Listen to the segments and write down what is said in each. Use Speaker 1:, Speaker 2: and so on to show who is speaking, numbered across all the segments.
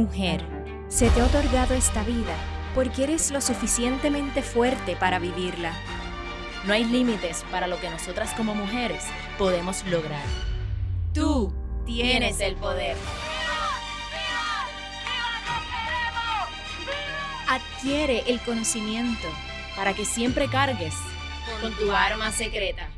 Speaker 1: Mujer, se te ha otorgado esta vida porque eres lo suficientemente fuerte para vivirla. No hay límites para lo que nosotras como mujeres podemos lograr. Tú tienes el poder. Adquiere el conocimiento para que siempre cargues con tu arma secreta.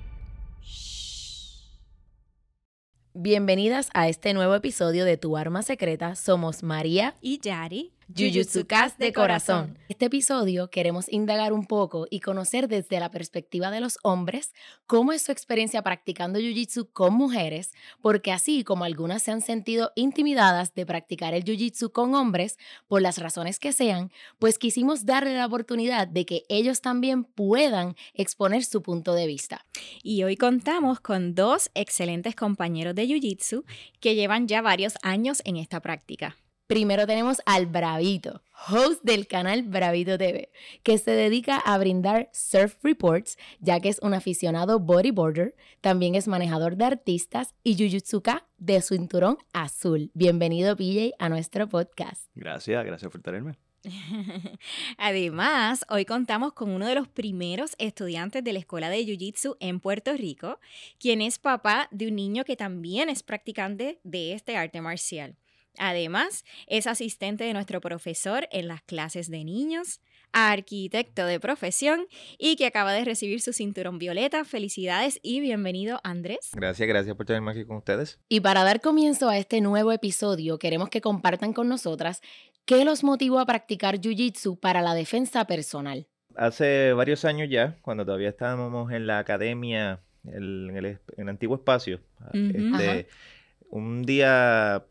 Speaker 2: Bienvenidas a este nuevo episodio de Tu Arma Secreta. Somos María
Speaker 1: y Yari.
Speaker 2: Jujutsu Cast de corazón. Este episodio queremos indagar un poco y conocer desde la perspectiva de los hombres cómo es su experiencia practicando Jiu-Jitsu con mujeres, porque así como algunas se han sentido intimidadas de practicar el Jiu-Jitsu con hombres, por las razones que sean, pues quisimos darle la oportunidad de que ellos también puedan exponer su punto de vista.
Speaker 1: Y hoy contamos con dos excelentes compañeros de Jiu-Jitsu que llevan ya varios años en esta práctica.
Speaker 2: Primero tenemos al Bravito, host del canal Bravito TV, que se dedica a brindar surf reports, ya que es un aficionado bodyboarder, también es manejador de artistas y Jujutsuka de cinturón azul. Bienvenido, PJ, a nuestro podcast.
Speaker 3: Gracias, gracias por tenerme.
Speaker 1: Además, hoy contamos con uno de los primeros estudiantes de la Escuela de Jiu-Jitsu en Puerto Rico, quien es papá de un niño que también es practicante de este arte marcial. Además, es asistente de nuestro profesor en las clases de niños, arquitecto de profesión y que acaba de recibir su cinturón violeta. Felicidades y bienvenido, Andrés.
Speaker 3: Gracias, gracias por tenerme aquí con ustedes.
Speaker 2: Y para dar comienzo a este nuevo episodio, queremos que compartan con nosotras qué los motivó a practicar Jiu-Jitsu para la defensa personal.
Speaker 3: Hace varios años ya, cuando todavía estábamos en la academia, en el, antiguo espacio, este, un día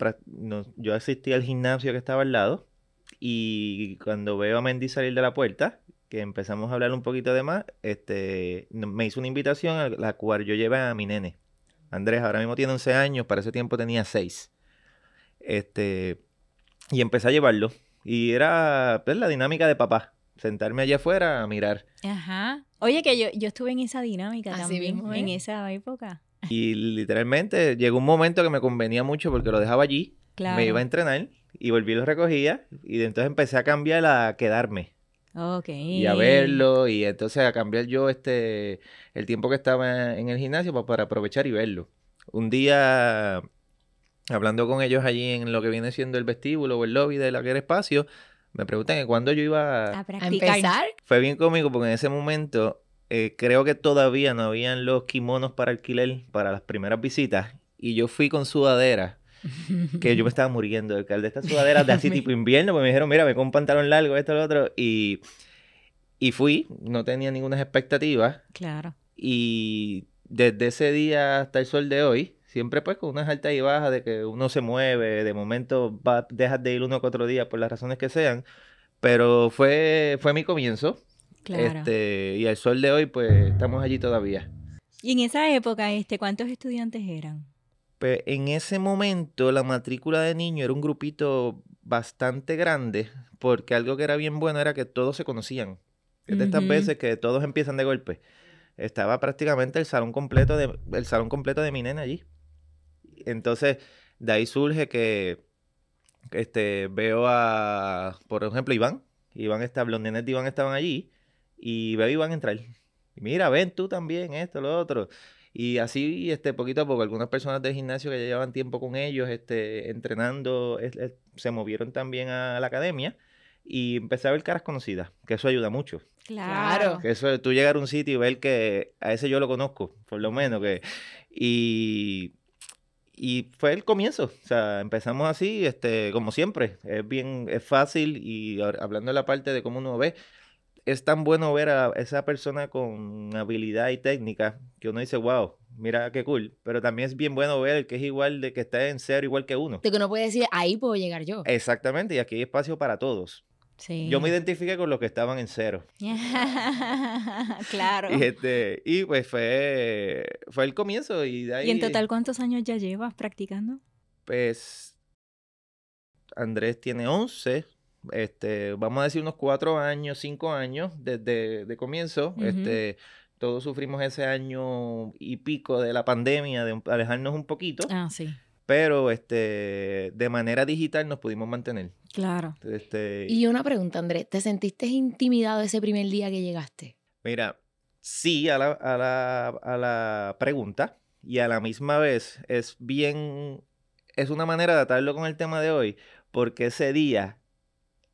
Speaker 3: yo asistí al gimnasio que estaba al lado y cuando veo a Mendy salir de la puerta, que empezamos a hablar un poquito de más, este, me hizo una invitación a la cual yo llevé a mi nene. Andrés ahora mismo tiene 11 años, para ese tiempo tenía 6. Este, y empecé a llevarlo. Y era pues, la dinámica de papá. Sentarme allá afuera a mirar.
Speaker 1: Ajá. Oye, que yo, yo estuve en esa dinámica también, en esa época.
Speaker 3: Y literalmente llegó un momento que me convenía mucho porque lo dejaba allí, me iba a entrenar y volví y lo recogía y entonces empecé a cambiar a quedarme.
Speaker 1: Y
Speaker 3: a verlo y entonces a cambiar yo este el tiempo que estaba en el gimnasio para, para aprovechar y verlo. Un día hablando con ellos allí en lo que viene siendo el vestíbulo o el lobby de aquel espacio, me preguntan cuándo yo iba
Speaker 1: a, a empezar.
Speaker 3: Fue bien cómico porque en ese momento eh, creo que todavía no habían los kimonos para alquiler para las primeras visitas. Y yo fui con sudadera, que yo me estaba muriendo de de estas sudaderas de así tipo invierno, pues me dijeron, mira, me con un pantalón largo, esto, lo otro. Y, y fui, no tenía ninguna expectativa.
Speaker 1: Claro.
Speaker 3: Y desde ese día hasta el sol de hoy, siempre pues con unas altas y bajas de que uno se mueve, de momento va, dejas de ir uno o cuatro días por las razones que sean. Pero fue, fue mi comienzo. Este, y al sol de hoy, pues estamos allí todavía.
Speaker 1: ¿Y en esa época, este, cuántos estudiantes eran?
Speaker 3: Pues en ese momento la matrícula de niños era un grupito bastante grande, porque algo que era bien bueno era que todos se conocían. Es de estas veces que todos empiezan de golpe. Estaba prácticamente el salón completo de, el salón completo de mi nena allí. Entonces, de ahí surge que este, veo a, por ejemplo, Iván. Iván los nenes de Iván estaban allí y veo van a entrar. Y mira, ven tú también, esto, lo otro. Y así, este, poquito a poco, algunas personas del gimnasio que ya llevaban tiempo con ellos, este, entrenando, se movieron también a la academia y empecé a ver caras conocidas, que eso ayuda mucho.
Speaker 1: Claro.
Speaker 3: Que eso, tú llegar a un sitio y ver que a ese yo lo conozco, por lo menos, que... Y, y fue el comienzo, o sea, empezamos así, este, como siempre, es bien, es fácil y hablando de la parte de cómo uno ve, es tan bueno ver a esa persona con habilidad y técnica que uno dice, wow, mira qué cool. Pero también es bien bueno ver que es igual de que está en cero igual que uno.
Speaker 2: De que uno puede decir, ahí puedo llegar yo.
Speaker 3: Exactamente, y aquí hay espacio para todos.
Speaker 1: Sí.
Speaker 3: Yo me identifiqué con los que estaban en cero.
Speaker 1: claro.
Speaker 3: Y, este, y pues fue, fue el comienzo. Y, de ahí,
Speaker 1: ¿Y en total cuántos años ya llevas practicando?
Speaker 3: Pues Andrés tiene 11, este, vamos a decir unos cuatro años, cinco años desde de comienzo. Este, todos sufrimos ese año y pico de la pandemia, de alejarnos un poquito.
Speaker 1: Ah, sí.
Speaker 3: pero este, de manera digital nos pudimos mantener.
Speaker 1: Claro.
Speaker 3: Este,
Speaker 2: Y una pregunta, Andrés, ¿te sentiste intimidado ese primer día que llegaste?
Speaker 3: Mira, sí a la, a la, a la pregunta y a la misma vez es bien, es una manera de atarlo con el tema de hoy, porque ese día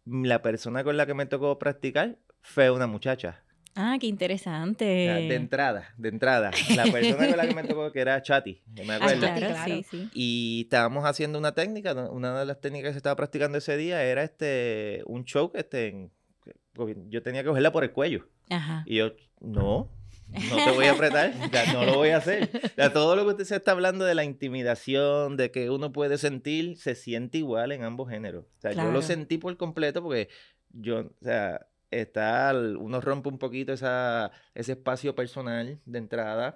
Speaker 3: la persona con la que me tocó practicar fue una muchacha.
Speaker 1: Ah, qué interesante.
Speaker 3: de entrada, de entrada. La persona con la que me tocó que era Chati, que me
Speaker 1: Ah,
Speaker 3: acuerdo.
Speaker 1: claro,
Speaker 2: Claro.
Speaker 1: sí, sí.
Speaker 3: Y estábamos haciendo una técnica, una de las técnicas que se estaba practicando ese día era este un choke, este, en- yo tenía que cogerla por el cuello.
Speaker 1: Ajá.
Speaker 3: Y yo, no, no te voy a apretar, ya no lo voy a hacer. Todo lo que usted se está hablando de la intimidación, de que uno puede sentir, se siente igual en ambos géneros. O sea, yo lo sentí por completo porque yo, o sea, está, uno rompe un poquito esa, ese espacio personal de entrada,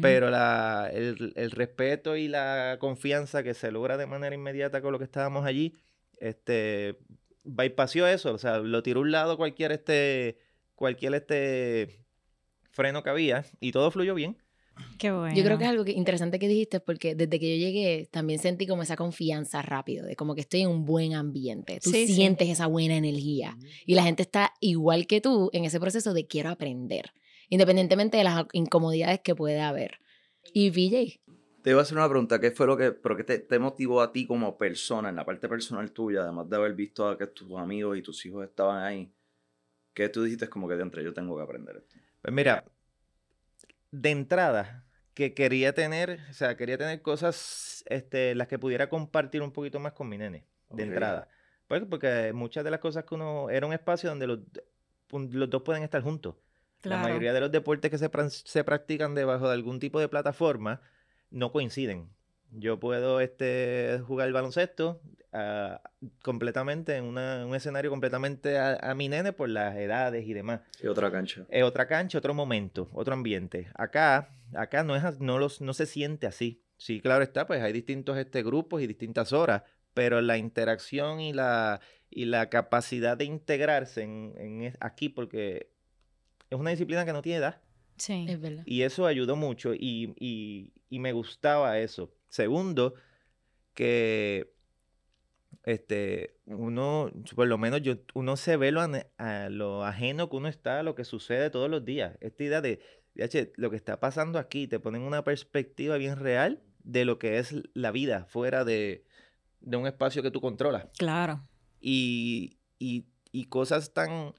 Speaker 3: pero la, el, el respeto y la confianza que se logra de manera inmediata con lo que estábamos allí, este, bypassó eso, o sea, lo tiró a un lado cualquier este, cualquier este freno que había y todo fluyó bien.
Speaker 1: Qué bueno.
Speaker 2: Yo creo que es algo que- interesante que dijiste porque desde que yo llegué también sentí como esa confianza rápido, de como que estoy en un buen ambiente. Tú
Speaker 1: Sí, sí.
Speaker 2: sientes esa buena energía y la gente está igual que tú en ese proceso de quiero aprender, independientemente de las incomodidades que puede haber. Y VJ,
Speaker 4: Te iba a hacer una pregunta, ¿qué fue lo que, pero qué te, te motivó a ti como persona, en la parte personal tuya, además de haber visto a que tus amigos y tus hijos estaban ahí? ¿Qué tú dijiste como que de entre yo tengo que aprender esto?
Speaker 3: Pues mira, de entrada, que quería tener, o sea, quería tener cosas, este, las que pudiera compartir un poquito más con mi nene, de entrada. Pues, porque muchas de las cosas que uno, era un espacio donde los, los dos pueden estar juntos. La mayoría de los deportes que se, pran- se practican debajo de algún tipo de plataforma no coinciden. Yo puedo este, jugar baloncesto ah, completamente en una- un escenario completamente a, a mi nene por las edades y demás.
Speaker 4: Y otra cancha.
Speaker 3: Es otra cancha, otro momento, otro ambiente. Acá, acá no, es, no, los, no se siente así. Sí, claro está, pues hay distintos este, grupos y distintas horas, pero la interacción y la, y la capacidad de integrarse en, en aquí, porque es una disciplina que no tiene edad.
Speaker 1: Sí.
Speaker 2: es verdad.
Speaker 3: Y eso ayudó mucho y, y- y me gustaba eso. Segundo, que este, uno, por lo menos yo, uno se ve lo, a lo ajeno que uno está a lo que sucede todos los días. Esta idea de, "Yache, lo que está pasando aquí, te ponen una perspectiva bien real de lo que es la vida fuera de, de un espacio que tú controlas
Speaker 1: Claro.
Speaker 3: y, y- y cosas tan,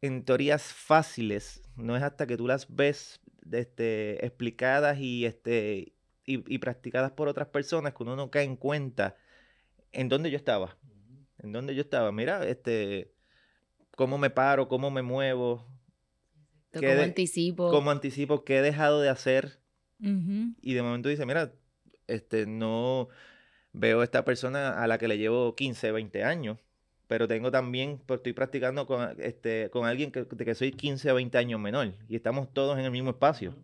Speaker 3: en teorías fáciles, no es hasta que tú las ves este, explicadas y, este, y, y practicadas por otras personas que uno no cae en cuenta en dónde yo estaba, en dónde yo estaba. Mira, este, cómo me paro, cómo me muevo, ¿Qué de-
Speaker 2: anticipo.
Speaker 3: cómo anticipo, qué he dejado de hacer y de momento dice, mira, este, no veo a esta persona a la que le llevo 15, 20 años, pero tengo también, pues estoy practicando con, este, con alguien que, de que soy 15 o 20 años menor y estamos todos en el mismo espacio.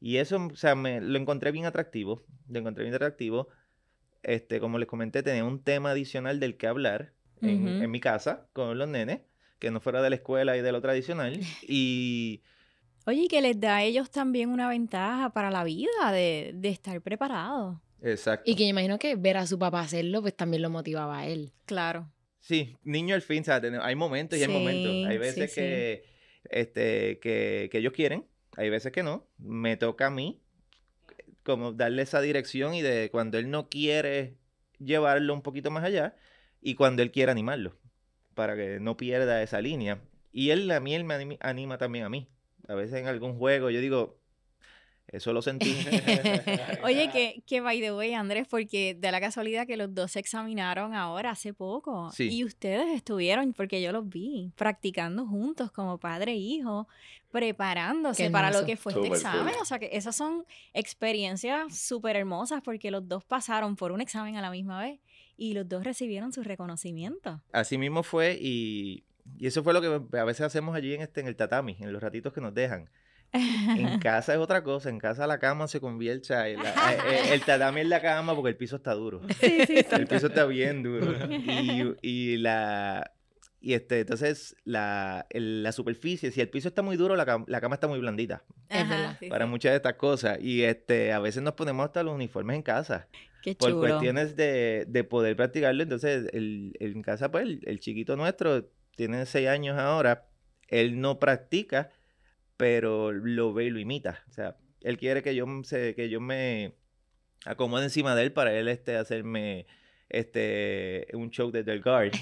Speaker 3: Y eso, o sea, me, lo encontré bien atractivo, lo encontré bien atractivo. Este, como les comenté, tenía un tema adicional del que hablar en, mi casa con los nenes, que no fuera de la escuela y de lo tradicional. Y
Speaker 1: Oye, y que les da a ellos también una ventaja para la vida de, de estar preparados.
Speaker 3: exacto.
Speaker 2: Y que me imagino que ver a su papá hacerlo, pues también lo motivaba a él.
Speaker 1: Claro.
Speaker 3: Sí, niño al fin, o sea, ten- hay momentos y hay momentos. Hay veces
Speaker 1: sí.
Speaker 3: que, este, que, que ellos quieren, hay veces que no. Me toca a mí como darle esa dirección y de cuando él no quiere llevarlo un poquito más allá y cuando él quiere animarlo para que no pierda esa línea. Y él a mí él me anima, anima también a mí. A veces en algún juego yo digo, eso lo sentí.
Speaker 1: Oye, que, que by the way, Andrés, porque de la casualidad que los dos se examinaron ahora hace poco.
Speaker 3: Sí.
Speaker 1: Y ustedes estuvieron, porque yo los vi, practicando juntos como padre e hijo, preparándose para lo que fue este
Speaker 4: Súper cool.
Speaker 1: examen. O sea, que esas son experiencias súper hermosas porque los dos pasaron por un examen a la misma vez y los dos recibieron su reconocimiento.
Speaker 3: Así mismo fue y, y eso fue lo que a veces hacemos allí en, este, en el tatami, en los ratitos que nos dejan. En casa es otra cosa, en casa la cama se convierte, o sea, el, el- el tatami es la cama porque el piso está duro.
Speaker 1: sí, sí, sí.
Speaker 3: El piso está bien duro. Y, y la, Y este, entonces la, el- la superficie, si el piso está muy duro, la, cam- la cama está muy blandita
Speaker 2: Es
Speaker 1: Ajá,
Speaker 2: verdad.
Speaker 3: para
Speaker 1: sí.
Speaker 3: muchas de estas cosas. Y este, a veces nos ponemos hasta los uniformes en casa
Speaker 1: Qué
Speaker 3: por
Speaker 1: chulo.
Speaker 3: cuestiones de, de poder practicarlo. Entonces, el, el- en casa, pues, el, el chiquito nuestro tiene seis años ahora. Él no practica, pero lo ve y lo imita. O sea, él quiere que yo, m- se- que yo me acomode encima de él para él este, hacerme este, un show de Del Guard.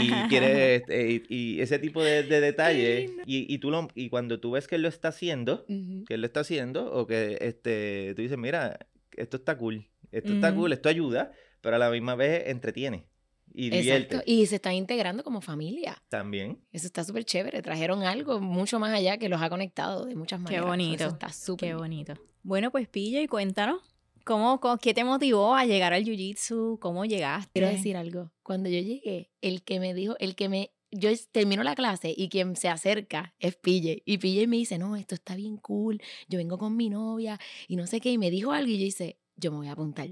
Speaker 3: y quiere este, y, y ese tipo de, de detalles. Y, y, tú lo, y cuando tú ves que él lo está haciendo, que él lo está haciendo, o que este, tú dices, mira, esto está cool, esto está cool, esto ayuda, pero a la misma vez entretiene y divierte
Speaker 2: Exacto. Y se están integrando como familia.
Speaker 3: también.
Speaker 2: Eso está súper chévere. Trajeron algo mucho más allá que los ha conectado de muchas
Speaker 1: Qué
Speaker 2: maneras.
Speaker 1: bonito.
Speaker 2: Eso está súper
Speaker 1: Qué
Speaker 2: bien.
Speaker 1: bonito. Bueno, pues Pilla, y cuéntanos, ¿cómo, cómo- ¿qué te motivó a llegar al Jiu-Jitsu? ¿Cómo llegaste?
Speaker 2: Quiero decir algo. Cuando yo llegué, el que me dijo, el que me, yo termino la clase y quien se acerca es Pille. Y Pille me dice, no, esto está bien cool. Yo vengo con mi novia y no sé qué. Y me dijo algo y yo dice, yo me voy a apuntar.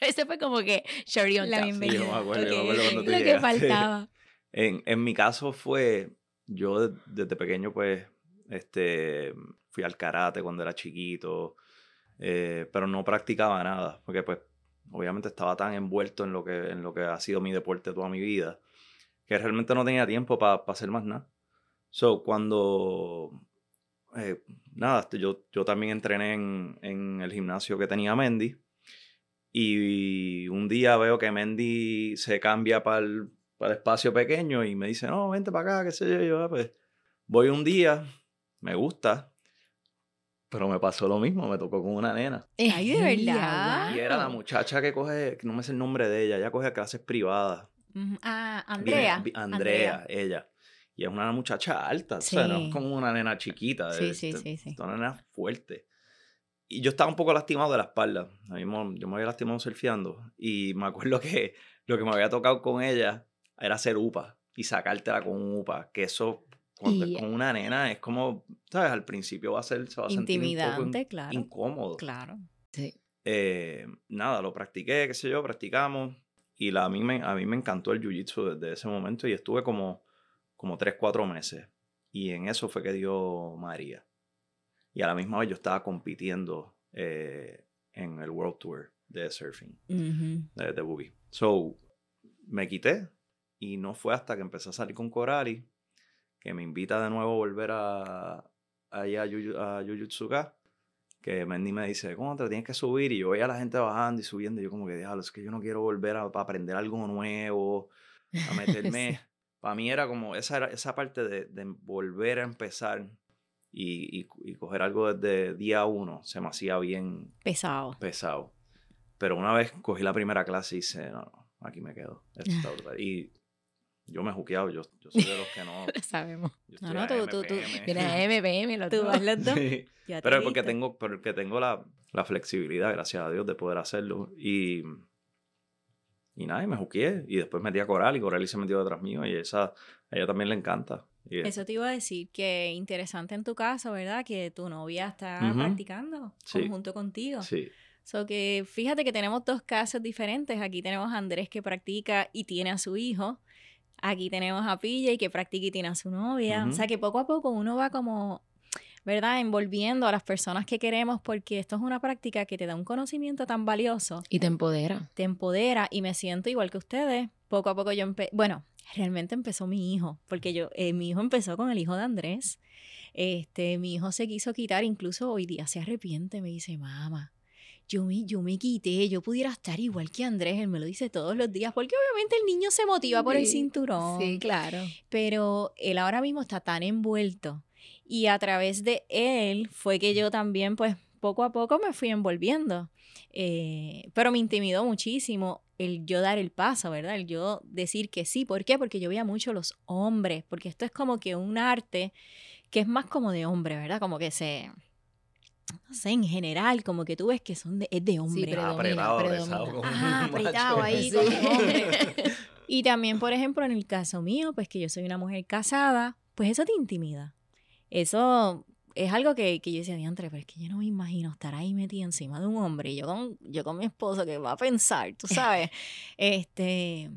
Speaker 2: Ese fue como que Sherry on
Speaker 1: La
Speaker 2: top.
Speaker 1: bienvenida.
Speaker 4: Sí, yo me acuerdo, yo me acuerdo cuando tú
Speaker 2: Lo que
Speaker 4: llegaste.
Speaker 2: faltaba.
Speaker 4: En, en mi caso fue, yo de- desde pequeño pues, este, fui al karate cuando era chiquito, eh, pero no practicaba nada, porque pues obviamente estaba tan envuelto en lo que, en lo que ha sido mi deporte toda mi vida, que realmente no tenía tiempo para hacer más nada. So, cuando, eh, nada, yo, yo también entrené en, en el gimnasio que tenía Mendy, y un día veo que Mendy se cambia para el, para el espacio pequeño y me dice, no, vente para acá, qué sé yo. Y yo, "Ah, pues voy un día, me gusta, pero me pasó lo mismo, me tocó con una nena.
Speaker 1: Ay, de verdad.
Speaker 4: Y era la muchacha que coge, no me sé el nombre de ella, ella coge clases privadas.
Speaker 1: Ah,
Speaker 4: Viene-
Speaker 1: Andrea.
Speaker 4: vi- Andrea, ella. Y es una muchacha alta, o sea, no es como una nena chiquita.
Speaker 1: Sí,
Speaker 4: es-
Speaker 1: sí,
Speaker 4: es-
Speaker 1: sí, sí.
Speaker 4: es una nena fuerte. Y yo estaba un poco lastimado de la espalda. A mí mo- yo me había lastimado surfeando. Y me acuerdo que lo que me había tocado con ella era hacer upa y sacártela con un upa. Que eso, cuando
Speaker 2: Y-
Speaker 4: es con una nena, es como, ¿sabes? Al principio va a ser, se va a sentir un poco
Speaker 1: Intimidante, claro.
Speaker 4: incómodo.
Speaker 1: Claro.
Speaker 2: Sí.
Speaker 4: Eh, nada, lo practiqué, qué sé yo, practicamos. Y la, a, mí me, a mí me encantó el jiu-jitsu desde ese momento y estuve como, como 3, 4 meses. Y en eso fue que dio María. Y a la misma vez yo estaba compitiendo eh, en el World Tour de surfing, de, de boogie. So, me quité y no fue hasta que empecé a salir con Corari que me invita de nuevo a volver a, allá a, Yuyu- a Jujutsuka que Mendy me dice, ¿cómo te tienes que subir? Y yo veía a la gente bajando y subiendo y yo como que, diablo, es que yo no quiero volver a, a aprender algo nuevo, a meterme. Para mí era como esa, era, esa parte de, de volver a empezar y, y, y coger algo desde día uno se me hacía bien
Speaker 1: Pesado.
Speaker 4: pesado. Pero una vez cogí la primera clase y hice, no, no, aquí me quedo. Esto está brutal. Y yo me he juqueado, yo, yo soy de los que no.
Speaker 2: Lo sabemos.
Speaker 1: No, no, tú- tú- tú-
Speaker 4: MPM.
Speaker 2: Viene a MPM, los
Speaker 1: Tú vas los dos.
Speaker 4: Sí.
Speaker 1: Te
Speaker 4: Pero es porque tengo, porque tengo la, la flexibilidad, gracias a Dios, de poder hacerlo. Y, y nada, y me juqué. Y después metí a Coral y Coral se metió detrás mío. Y esa, a ella también le encanta. Y-
Speaker 1: Eso te iba a decir que interesante en tu caso, ¿verdad? Que tu novia está
Speaker 4: Ujú.
Speaker 1: practicando
Speaker 4: Sí.
Speaker 1: junto contigo.
Speaker 4: Sí,
Speaker 1: So que fíjate que tenemos dos casos diferentes. Aquí tenemos a Andrés que practica y tiene a su hijo. Aquí tenemos a PJ que practica y tiene a su novia. O
Speaker 4: Ujú.
Speaker 1: sea que poco a poco uno va como, ¿verdad? Envolviendo a las personas que queremos porque esto es una práctica que te da un conocimiento tan valioso,
Speaker 2: Y te empodera.
Speaker 1: te empodera y me siento igual que ustedes. Poco a poco yo empecé, bueno, realmente empezó mi hijo, porque yo, eh, mi hijo empezó con el hijo de Andrés. Este, mi hijo se quiso quitar, incluso hoy día se arrepiente, me dice, mamá, yo me, yo me quité, yo pudiera estar igual que Andrés, él me lo dice todos los días, porque obviamente el niño se motiva por el cinturón,
Speaker 2: Sí, claro.
Speaker 1: pero él ahora mismo está tan envuelto y a través de él fue que yo también, pues, poco a poco me fui envolviendo, Eh, pero me intimidó muchísimo el yo dar el paso, ¿verdad? El yo decir que sí, ¿por qué? Porque yo veía mucho los hombres, porque esto es como que un arte que es más como de hombre, ¿verdad? Como que se... No sé, en general, como que tú ves que son de, es de hombre.
Speaker 4: apretado, un
Speaker 1: Ah, apretado ahí
Speaker 2: Sí.
Speaker 1: como hombre. Y también, por ejemplo, en el caso mío, pues que yo soy una mujer casada, pues eso te intimida. Eso es algo que, que yo decía, diantre, pero es que yo no me imagino estar ahí metida encima de un hombre y yo con, yo con mi esposo que va a pensar, tú sabes. este,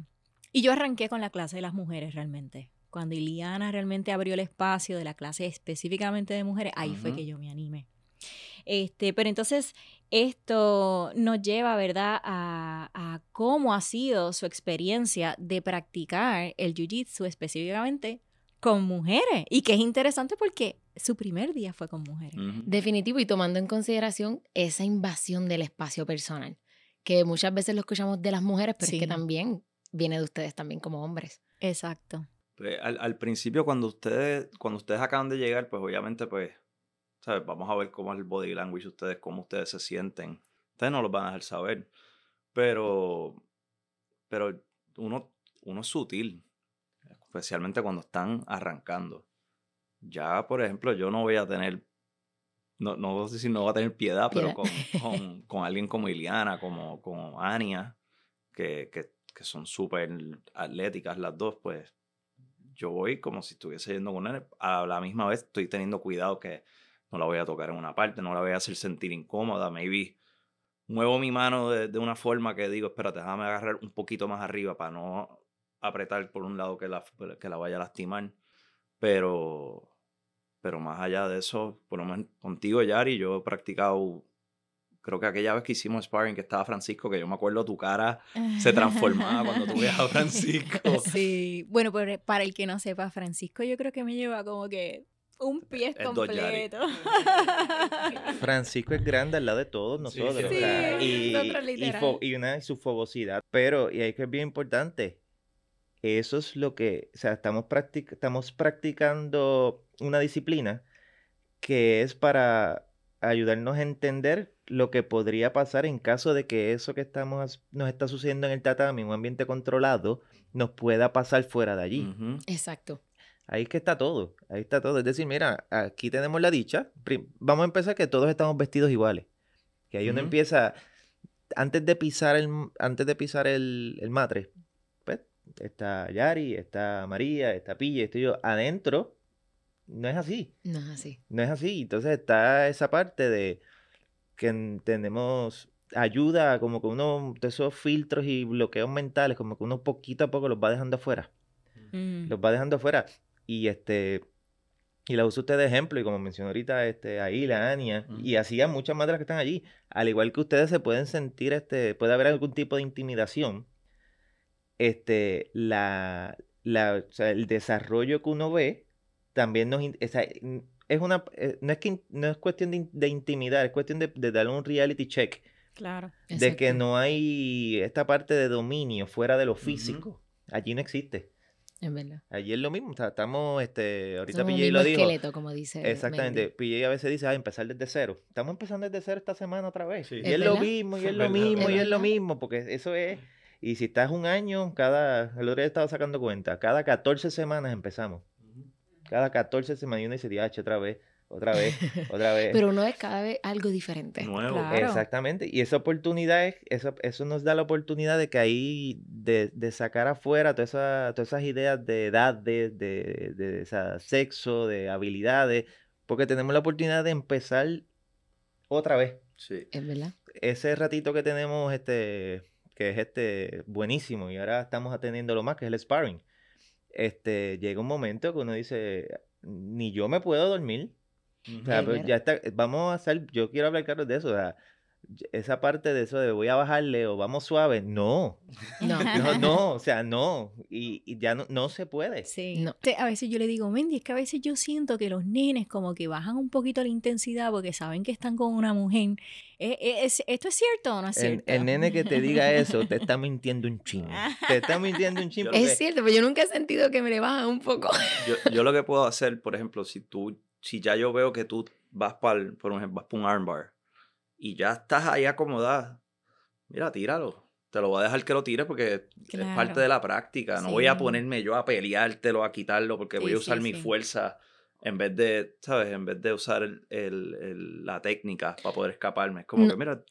Speaker 1: Y yo arranqué con la clase de las mujeres realmente. Cuando Iliana realmente abrió el espacio de la clase específicamente de mujeres, ahí fue
Speaker 4: Ujú.
Speaker 1: que yo me animé. Este, pero entonces esto nos lleva, ¿verdad?, a, a cómo ha sido su experiencia de practicar el jiu-jitsu específicamente con mujeres. Y que es interesante porque su primer día fue con mujeres.
Speaker 4: Ujú.
Speaker 2: Definitivo y tomando en consideración esa invasión del espacio personal, que muchas veces lo escuchamos de las mujeres, pero es que también viene de ustedes también como hombres.
Speaker 1: Exacto.
Speaker 4: Pues, al, al principio, cuando ustedes, cuando ustedes acaban de llegar, pues obviamente, pues, ¿sabes? Vamos a ver cómo es el body language de ustedes, cómo ustedes se sienten. Ustedes no lo van a dejar saber. Pero, pero uno, uno es sutil, especialmente cuando están arrancando. Ya, por ejemplo, yo no voy a tener, no, no sé si no voy a tener piedad, pero con, con, con alguien como Iliana, como, como Ania, que, que, que son súper atléticas las dos, pues yo voy como si estuviese yendo con él. A la misma vez estoy teniendo cuidado que no la voy a tocar en una parte, no la voy a hacer sentir incómoda. Maybe muevo mi mano de, de una forma que digo, espérate, déjame agarrar un poquito más arriba para no apretar por un lado que la, que la vaya a lastimar. Pero, pero más allá de eso, por lo menos contigo, Yari, yo he practicado, creo que aquella vez que hicimos sparring, que estaba Francisco, que yo me acuerdo tu cara se transformaba cuando tú veías a Francisco.
Speaker 1: Sí, bueno, pero para el que no sepa, Francisco yo creo que me lleva como que un pie completo.
Speaker 3: Francisco es grande al lado de todos nosotros.
Speaker 4: sí.
Speaker 3: o sea,
Speaker 1: Sí,
Speaker 3: y, y y una su fogosidad. Pero, y ahí que es bien importante, eso es lo que, o sea, estamos, practic- estamos practicando una disciplina que es para ayudarnos a entender lo que podría pasar en caso de que eso que estamos, nos está sucediendo en el tatami, en un ambiente controlado, nos pueda pasar fuera de allí.
Speaker 2: Exacto.
Speaker 3: Ahí es que está todo, ahí está todo. Es decir, mira, aquí tenemos la dicha. Vamos a empezar que todos estamos vestidos iguales. Que ahí uno empieza, antes de pisar el, antes de pisar el, el matre, está Yari, está María, está Pilla, estoy yo. Adentro, no es así,
Speaker 2: No es así.
Speaker 3: no es así. Entonces está esa parte de que tenemos ayuda, como que uno, de esos filtros y bloqueos mentales, como que uno poquito a poco los va dejando afuera
Speaker 1: Mm.
Speaker 3: los va dejando afuera. Y este y la uso usted de ejemplo, y como mencionó ahorita este, ahí la Ania, y así a muchas más de las que están allí. Al igual que ustedes se pueden sentir, este, puede haber algún tipo de intimidación. Este, la, la, o sea, el desarrollo que uno ve también nos o sea, es una eh, no es que no es cuestión de, de intimidar, es cuestión de, de darle un reality check
Speaker 1: Claro.
Speaker 3: de que no hay esta parte de dominio fuera de lo físico. Allí no existe.
Speaker 2: Es verdad.
Speaker 3: Allí es lo mismo, o sea, estamos, este, ahorita
Speaker 2: Somos un
Speaker 3: PJ
Speaker 2: mismo
Speaker 3: lo dijo.
Speaker 2: esqueleto, como dice
Speaker 3: Exactamente,
Speaker 2: Mendy.
Speaker 3: PJ a veces dice, ah, empezar desde cero. Estamos empezando desde cero esta semana otra vez.
Speaker 4: Sí.
Speaker 3: Y
Speaker 2: ¿Es
Speaker 3: es, lo
Speaker 2: verdad?
Speaker 3: mismo, y
Speaker 4: Es
Speaker 3: es lo
Speaker 4: verdad,
Speaker 3: mismo,
Speaker 2: es
Speaker 3: y es lo
Speaker 2: verdad.
Speaker 3: mismo, porque eso es, y si estás un año, cada, el otro día estaba sacando cuenta, cada 14 semanas empezamos. Cada 14 semanas y uno dice, "Diache, otra vez, otra vez, otra vez.
Speaker 2: Pero uno es cada vez algo diferente.
Speaker 4: Nuevo.
Speaker 1: Claro.
Speaker 3: Exactamente. Y esa oportunidad es, eso, eso nos da la oportunidad de que ahí, de, de sacar afuera todas esas, todas esas ideas de edades, de, de, esa sexo, de habilidades, porque tenemos la oportunidad de empezar otra vez.
Speaker 4: Sí.
Speaker 2: Es verdad.
Speaker 3: Ese ratito que tenemos, este, que es este buenísimo, y ahora estamos atendiendo lo más, que es el sparring. Este, llega un momento que uno dice, ni yo me puedo dormir. O sea,
Speaker 2: Es
Speaker 3: pues ya está, vamos a hacer, yo quiero hablar, Carlos, de eso, o sea, esa parte de eso de voy a bajarle o vamos suave, no,
Speaker 2: No.
Speaker 3: no, no, o sea, no, y, y ya no, no se puede.
Speaker 1: Sí.
Speaker 2: No.
Speaker 1: A veces yo le digo, Mendy, es que a veces yo siento que los nenes como que bajan un poquito la intensidad porque saben que están con una mujer. ¿Es, es- esto es cierto o no es
Speaker 3: El,
Speaker 1: cierto?
Speaker 3: el nene que te diga eso te está mintiendo un chingo, te está mintiendo un chingo.
Speaker 2: Es cierto, pero yo nunca he sentido que me le bajan un poco.
Speaker 4: Yo, yo lo que puedo hacer, por ejemplo, si tú, si ya yo veo que tú vas para por ejemplo, vas pa un armbar y ya estás ahí acomodada, mira, tíralo. Te lo voy a dejar que lo tires porque es
Speaker 1: Claro.
Speaker 4: parte de la práctica. No voy a ponerme yo a peleártelo, a quitarlo, porque voy a usar
Speaker 1: sí,
Speaker 4: mi fuerza en vez de, ¿sabes? En vez de usar el- el- el- la técnica para poder escaparme. Es como
Speaker 2: No.
Speaker 4: que, mira,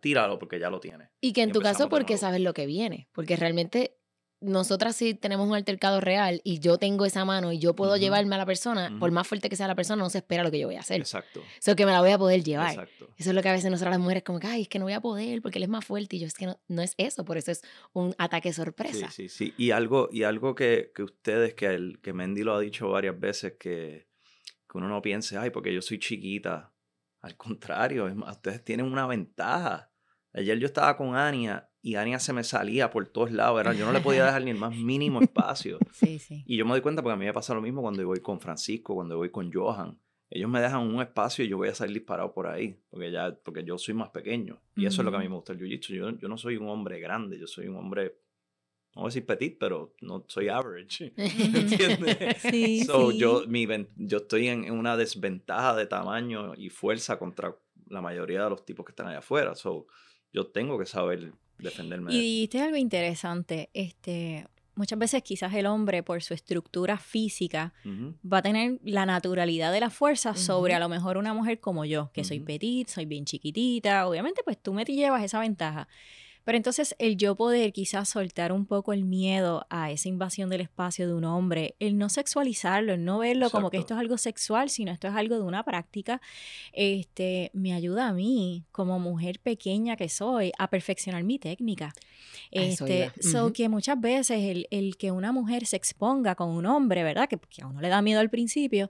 Speaker 4: tíralo porque ya lo tienes.
Speaker 2: Y que en
Speaker 4: Y
Speaker 2: tu caso porque sabes lo que viene, porque realmente nosotras sí tenemos un altercado real y yo tengo esa mano y yo puedo
Speaker 4: Ujú.
Speaker 2: llevarme a la persona, por
Speaker 4: Ujú.
Speaker 2: más fuerte que sea la persona, no se espera lo que yo voy a hacer.
Speaker 4: Exacto.
Speaker 2: Eso que me la voy a poder llevar.
Speaker 4: Exacto.
Speaker 2: Eso es lo que a veces nosotras las mujeres como que, ay, es que no voy a poder porque él es más fuerte y yo es que no, no es eso, por eso es un ataque sorpresa.
Speaker 4: Sí, sí, sí. Y algo, y algo que, que ustedes, que, el, que Mendy lo ha dicho varias veces, que, que uno no piense, ay, porque yo soy chiquita. Al contrario, es más, ustedes tienen una ventaja. Ayer yo estaba con Ania y Ania se me salía por todos lados, ¿verdad? Yo no le podía dejar ni el más mínimo espacio.
Speaker 1: Sí, sí.
Speaker 4: Y yo me doy cuenta porque a mí me pasa lo mismo cuando voy con Francisco, cuando voy con Johan. Ellos me dejan un espacio y yo voy a salir disparado por ahí, porque ya porque yo soy más pequeño. Y eso es lo que a mí
Speaker 1: Ujú.
Speaker 4: me gusta el jiu-jitsu. Yo, yo no soy un hombre grande, yo soy un hombre, no voy a decir petit, pero no soy average. ¿Entiendes?
Speaker 1: Sí,
Speaker 4: So,
Speaker 1: sí.
Speaker 4: yo, mi, yo estoy en, en una desventaja de tamaño y fuerza contra la mayoría de los tipos que están allá afuera. So, yo tengo que saber defenderme.
Speaker 1: Y dijiste algo interesante. Este, muchas veces quizás el hombre, por su estructura física, va a tener la naturalidad de la fuerza sobre a lo mejor una mujer como yo, que soy petit, soy bien chiquitita. Obviamente, pues tú me te llevas esa ventaja. Pero entonces el yo poder quizás soltar un poco el miedo a esa invasión del espacio de un hombre, el no sexualizarlo, el no verlo como que esto es algo sexual, sino esto es algo de una práctica, este, me ayuda a mí, como mujer pequeña que soy, a perfeccionar mi técnica. Este, so que muchas veces el, el que una mujer se exponga con un hombre, ¿verdad? Que, que a uno le da miedo al principio,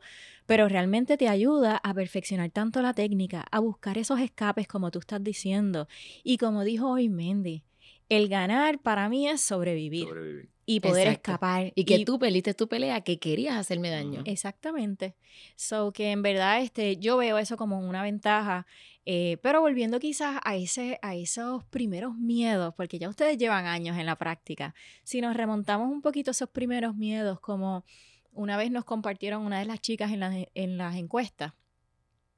Speaker 1: pero realmente te ayuda a perfeccionar tanto la técnica, a buscar esos escapes como tú estás diciendo. Y como dijo hoy Mendy, el ganar para mí es sobrevivir
Speaker 4: Sobrevivir.
Speaker 1: y poder
Speaker 2: Exacto.
Speaker 1: escapar.
Speaker 2: Y que tú perdiste tu pelea que querías hacerme daño.
Speaker 1: Exactamente. So que en verdad este, yo veo eso como una ventaja. eh, pero volviendo quizás a, ese, a esos primeros miedos, porque ya ustedes llevan años en la práctica, si nos remontamos un poquito a esos primeros miedos, como una vez nos compartieron una de las chicas en, las en las encuestas,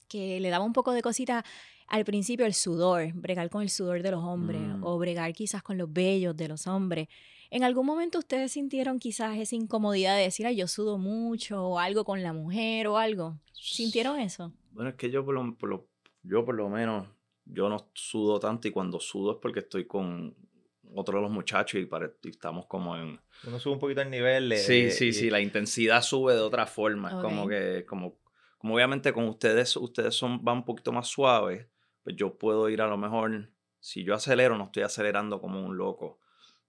Speaker 1: que le daba un poco de cosita al principio el sudor, bregar con el sudor de los hombres
Speaker 4: Mm.
Speaker 1: o bregar quizás con los vellos de los hombres. ¿En algún momento ustedes sintieron quizás esa incomodidad de decir, ay, yo sudo mucho o algo con la mujer o algo? ¿Sintieron eso?
Speaker 4: Bueno, es que yo por lo, por lo- yo por lo menos, yo no sudo tanto y cuando sudo es porque estoy con otro de los muchachos y, pare- y estamos como en...
Speaker 3: Uno sube un poquito el nivel.
Speaker 4: Sí,
Speaker 3: eh,
Speaker 4: sí,
Speaker 3: y-
Speaker 4: sí, la intensidad sube de otra forma. Es como que, como, como obviamente con ustedes, ustedes son, van un poquito más suaves, pues yo puedo ir a lo mejor, si yo acelero, no estoy acelerando como un loco.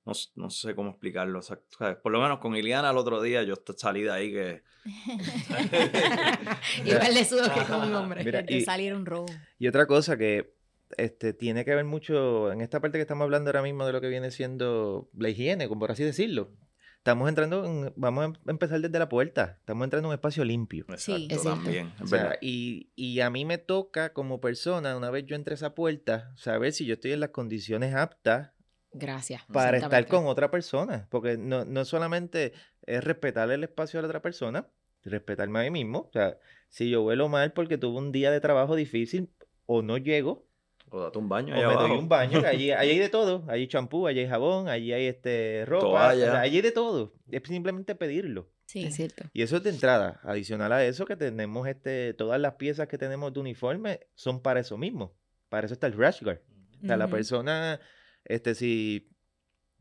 Speaker 4: No, no sé cómo explicarlo. o sea. Por lo menos con Iliana el otro día yo salí de ahí que...
Speaker 2: Igual de sudo que con un hombre.
Speaker 3: Mira,
Speaker 1: de
Speaker 3: y-
Speaker 1: salir un robo.
Speaker 3: Y otra cosa que este, tiene que ver mucho en esta parte que estamos hablando ahora mismo de lo que viene siendo la higiene, como por así decirlo. Estamos entrando, en- vamos a em- empezar desde la puerta. Estamos entrando en un espacio limpio.
Speaker 1: Sí.
Speaker 4: Exacto,
Speaker 2: cierto.
Speaker 4: también.
Speaker 3: O sea, y, y a mí me toca como persona, una vez yo entre a esa puerta, saber si yo estoy en las condiciones aptas
Speaker 2: Gracias.
Speaker 3: para estar con otra persona. Porque no, no solamente es respetar el espacio de la otra persona, respetarme a mí mismo. O sea, si yo vuelo mal porque tuve un día de trabajo difícil o no llego,
Speaker 4: O date un baño
Speaker 3: o
Speaker 4: ahí
Speaker 3: me
Speaker 4: abajo.
Speaker 3: doy un baño, que allí, allí hay de todo. Allí hay champú, allí hay jabón, allí hay este, ropa. o sea, allí hay de todo. Es simplemente pedirlo.
Speaker 1: Sí.
Speaker 2: Es cierto.
Speaker 3: Y eso es de entrada. Adicional a eso, que tenemos este, todas las piezas que tenemos de uniforme son para eso mismo. Para eso está el rash guard. O sea, la persona, este, si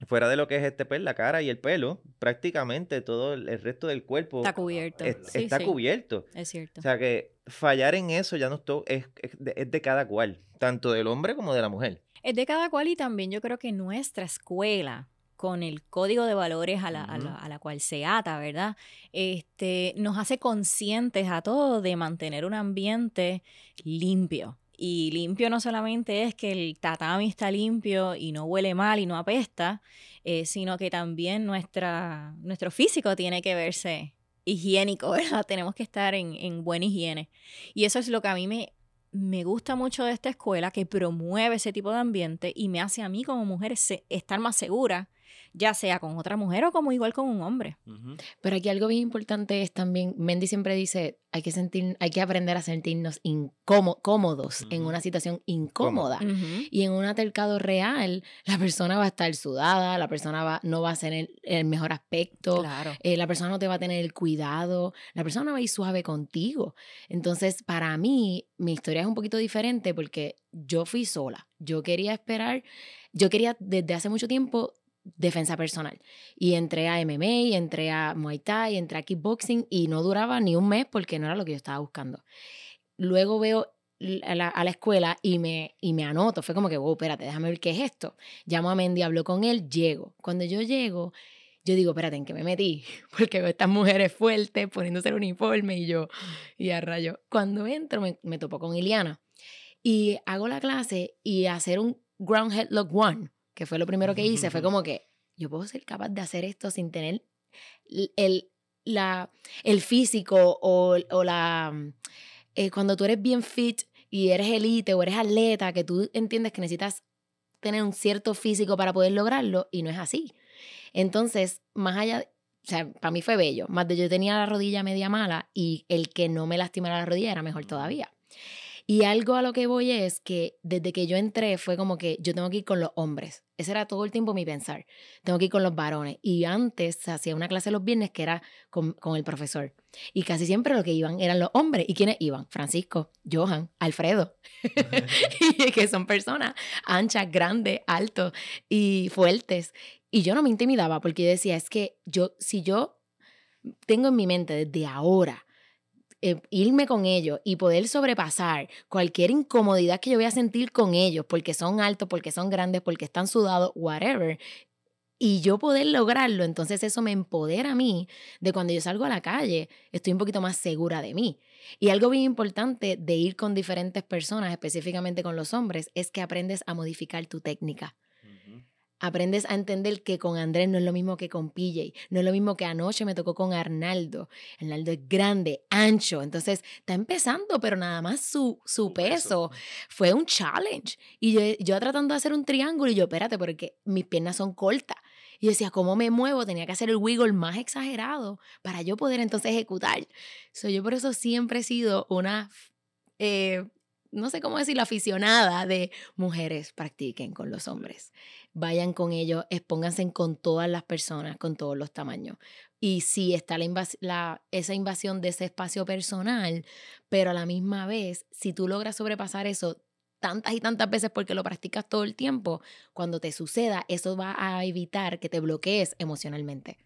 Speaker 3: fuera de lo que es este pues, la cara y el pelo, prácticamente todo el, el resto del cuerpo
Speaker 1: Está cubierto.
Speaker 3: es-
Speaker 1: Sí,
Speaker 3: está
Speaker 1: sí,
Speaker 3: cubierto.
Speaker 1: Es cierto.
Speaker 3: O sea que fallar en eso ya no es, to- es, es de, es de cada cual, tanto del hombre como de la mujer.
Speaker 1: Es de cada cual y también yo creo que nuestra escuela, con el código de valores a la, a la- a la cual se ata, ¿verdad? Este, nos hace conscientes a todos de mantener un ambiente limpio. Y limpio no solamente es que el tatami está limpio y no huele mal y no apesta, eh, sino que también nuestra, nuestro físico tiene que verse higiénico, ¿verdad? Tenemos que estar en, en buena higiene. Y eso es lo que a mí me, me gusta mucho de esta escuela, que promueve ese tipo de ambiente y me hace a mí como mujer se- estar más segura, ya sea con otra mujer o como igual con un hombre.
Speaker 2: Pero aquí algo bien importante es también, Mendy siempre dice, hay que sentir, hay que aprender a sentirnos incómo- cómodos en una situación incómoda. Y en un altercado real, la persona va a estar sudada, la persona va, no va a ser el, el mejor aspecto,
Speaker 1: Claro.
Speaker 2: eh, la persona no te va a tener el cuidado, la persona no va a ir suave contigo. Entonces, para mí, mi historia es un poquito diferente porque yo fui sola. Yo quería esperar, yo quería desde hace mucho tiempo defensa personal. Y entré a MMA, entré a Muay Thai, entré a kickboxing y no duraba ni un mes porque no era lo que yo estaba buscando. Luego veo a la, a la, escuela y me, y me anoto. Fue como que, wow, espérate, déjame ver qué es esto. Llamo a Mendy, hablo con él, llego. Cuando yo llego, yo digo, espérate, ¿en qué me metí? Porque veo estas mujeres fuertes poniéndose el uniforme y yo, y a rayo. Cuando entro, me, me topo con Iliana y hago la clase y hacer un ground headlock one, que fue lo primero que hice, fue como que yo puedo ser capaz de hacer esto sin tener el, la, el físico o, o la... Eh, cuando tú eres bien fit y eres elite o eres atleta, que tú entiendes que necesitas tener un cierto físico para poder lograrlo y no es así. Entonces, más allá, o sea, para mí fue bello, más de yo tenía la rodilla media mala y el que no me lastimara la rodilla era mejor todavía. Y algo a lo que voy es que desde que yo entré fue como que yo tengo que ir con los hombres. Ese era todo el tiempo mi pensar. Tengo que ir con los varones. Y antes se hacía una clase los viernes que era con, con el profesor. Y casi siempre lo que iban eran los hombres. ¿Y quiénes iban? Francisco, Johan, Alfredo. que son personas anchas, grandes, altos y fuertes. Y yo no me intimidaba porque yo decía, es que yo, si yo tengo en mi mente desde ahora eh, irme con ellos y poder sobrepasar cualquier incomodidad que yo voy a sentir con ellos, porque son altos, porque son grandes, porque están sudados, whatever, y yo poder lograrlo, entonces eso me empodera a mí de cuando yo salgo a la calle, estoy un poquito más segura de mí. Y algo bien importante de ir con diferentes personas, específicamente con los hombres, es que aprendes a modificar tu técnica aprendes a entender que con Andrés no es lo mismo que con PJ, no es lo mismo que anoche me tocó con Arnaldo. Arnaldo es grande, ancho, entonces está empezando, pero nada más su, su peso fue un challenge. Y yo, yo tratando de hacer un triángulo y yo, espérate, porque mis piernas son cortas. Y yo decía, ¿cómo me muevo? Tenía que hacer el wiggle más exagerado para yo poder entonces ejecutar. So, yo por eso siempre he sido una eh, no sé cómo decirlo, aficionada de mujeres practiquen con los hombres. Vayan con ellos, expónganse con todas las personas, con todos los tamaños. Y sí está la, esa invasión de ese espacio personal, pero a la misma vez, si tú logras sobrepasar eso tantas y tantas veces porque lo practicas todo el tiempo, cuando te suceda, eso va a evitar que te bloquees emocionalmente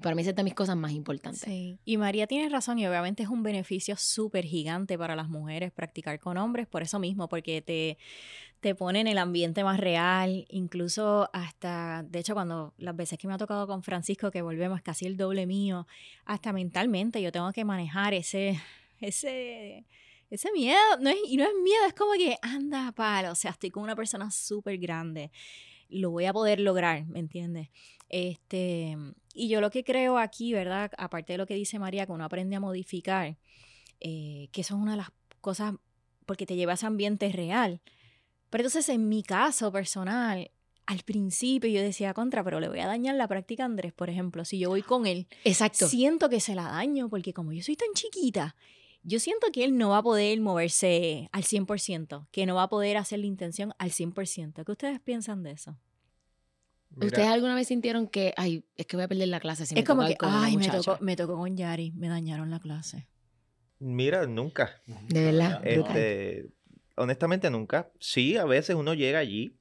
Speaker 2: para mí es de mis cosas más importantes.
Speaker 1: Sí, y María tiene razón y obviamente es un beneficio súper gigante para las mujeres practicar con hombres, por eso mismo, porque te, te pone en el ambiente más real, incluso hasta, de hecho, cuando las veces que me ha tocado con Francisco, que volvemos casi el doble mío, hasta mentalmente yo tengo que manejar ese, ese, ese miedo, no es, y no es miedo, es como que anda palo, o sea, estoy con una persona súper grande, lo voy a poder lograr, ¿me entiendes? Este, y yo lo que creo aquí, ¿verdad? Aparte de lo que dice María, que uno aprende a modificar, eh, que eso es una de las cosas, porque te lleva a ese ambiente real. Pero entonces, en mi caso personal, al principio yo decía contra, pero le voy a dañar la práctica a Andrés, por ejemplo, si yo voy con él.
Speaker 2: Exacto.
Speaker 1: Siento que se la daño, porque como yo soy tan chiquita, yo siento que él no va a poder moverse al 100%, que no va a poder hacer la intención al 100%. ¿Qué ustedes piensan de eso?
Speaker 2: ¿Ustedes alguna vez sintieron que, ay, es que voy a perder la clase? Si
Speaker 1: es como que, ay, me tocó, me tocó con Yari, me dañaron la clase.
Speaker 3: Mira, nunca.
Speaker 2: De verdad.
Speaker 3: Este, honestamente, nunca. Sí, a veces uno llega allí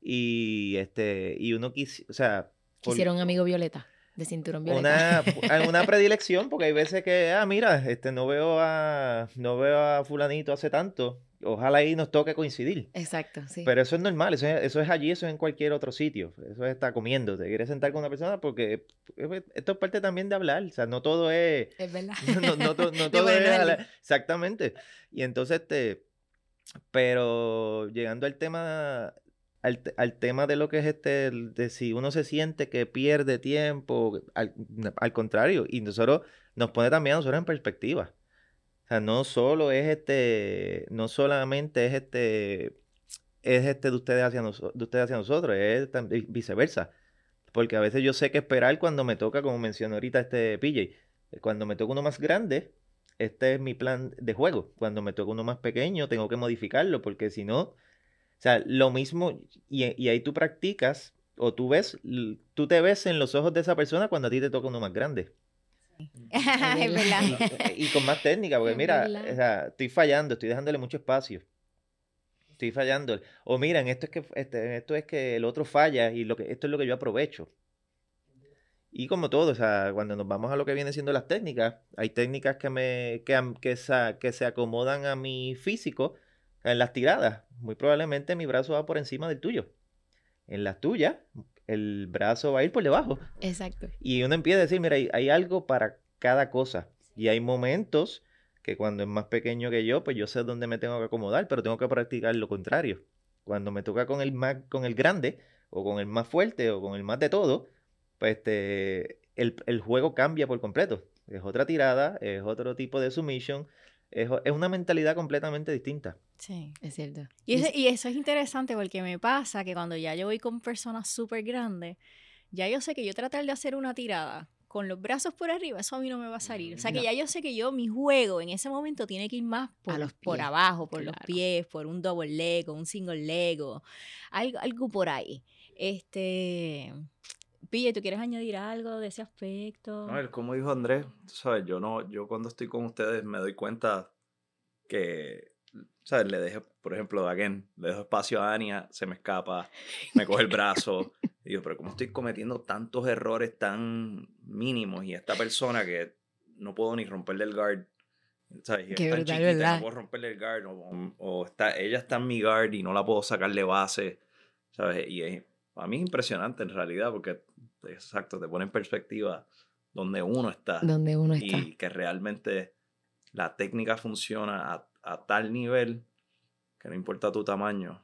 Speaker 3: y, este, y uno quisiera, o sea...
Speaker 2: Quisiera un amigo violeta de cinturón violeta.
Speaker 3: Una, una predilección, porque hay veces que, ah, mira, este, no veo a, no veo a fulanito hace tanto ojalá ahí nos toque coincidir.
Speaker 2: Exacto, sí.
Speaker 3: Pero eso es normal, eso es, eso es allí, eso es en cualquier otro sitio. Eso es estar comiendo, te quieres sentar con una persona porque eh, pues, esto es parte también de hablar, o sea, no todo es...
Speaker 2: Es verdad.
Speaker 3: No, no, no, todo es hablar. Exactamente. Y entonces, este, pero llegando al tema... Al, al, tema de lo que es este, de si uno se siente que pierde tiempo, al, al contrario, y nosotros nos pone también a nosotros en perspectiva. O sea, no solo es este, no solamente es este, es este de ustedes hacia, de ustedes hacia nosotros, es viceversa. Porque a veces yo sé que esperar cuando me toca, como mencionó ahorita este PJ, cuando me toca uno más grande, este es mi plan de juego. Cuando me toca uno más pequeño, tengo que modificarlo, porque si no, o sea, lo mismo, y, y, ahí tú practicas, o tú ves, tú te ves en los ojos de esa persona cuando a ti te toca uno más grande.
Speaker 1: Es verdad.
Speaker 3: Y con más técnica, porque mira, estoy fallando, estoy dejándole mucho espacio. estoy fallando. O miren, esto es que este, esto es que el otro falla y lo que esto es lo que yo aprovecho. Y como todo, o sea, cuando nos vamos a lo que viene siendo las técnicas, hay técnicas que me que, que, que se acomodan a mi físico en las tiradas. Muy probablemente mi brazo va por encima del tuyo. En las tuyas, el brazo va a ir por debajo.
Speaker 2: Exacto.
Speaker 3: Y uno empieza a decir, mira, hay, hay algo para cada cosa. Y hay momentos que cuando es más pequeño que yo, pues yo sé dónde me tengo que acomodar, pero tengo que practicar lo contrario. Cuando me toca con el más, con el grande, o con el más fuerte, o con el más de todo, pues este, el, el juego cambia por completo. Es otra tirada, es otro tipo de submission, es, es una mentalidad completamente distinta.
Speaker 1: Sí.
Speaker 2: Es cierto.
Speaker 1: Y, ese- y eso es interesante porque me pasa que cuando ya yo voy con personas súper grandes, ya yo sé que yo tratar de hacer una tirada con los brazos por arriba, eso a mí no me va a salir. O sea que
Speaker 2: No.
Speaker 1: ya yo sé que yo, mi juego en ese momento tiene que ir más por,
Speaker 2: los
Speaker 1: por abajo, por los pies, por un double leg un single leg algo, algo por ahí. Este. Pille, ¿tú quieres añadir algo de ese aspecto?
Speaker 4: No, como dijo Andrés, tú sabes, yo no, yo cuando estoy con ustedes me doy cuenta que, ¿sabes? Le dejo, por ejemplo, again, le dejo espacio a Ania, se me escapa, me coge el brazo. y digo, pero ¿cómo estoy cometiendo tantos errores tan mínimos? Y esta persona que no puedo ni romperle el guard, ¿sabes? Y es
Speaker 2: Qué
Speaker 4: tan
Speaker 2: verdad.
Speaker 4: no puedo romperle el guard, o, o está, ella está en mi guard y no la puedo sacarle base, ¿sabes? Y es- a mí es impresionante en realidad, porque, exacto, te pone en perspectiva donde uno está
Speaker 2: Donde uno está.
Speaker 4: y que realmente la técnica funciona a, a tal nivel que no importa tu tamaño,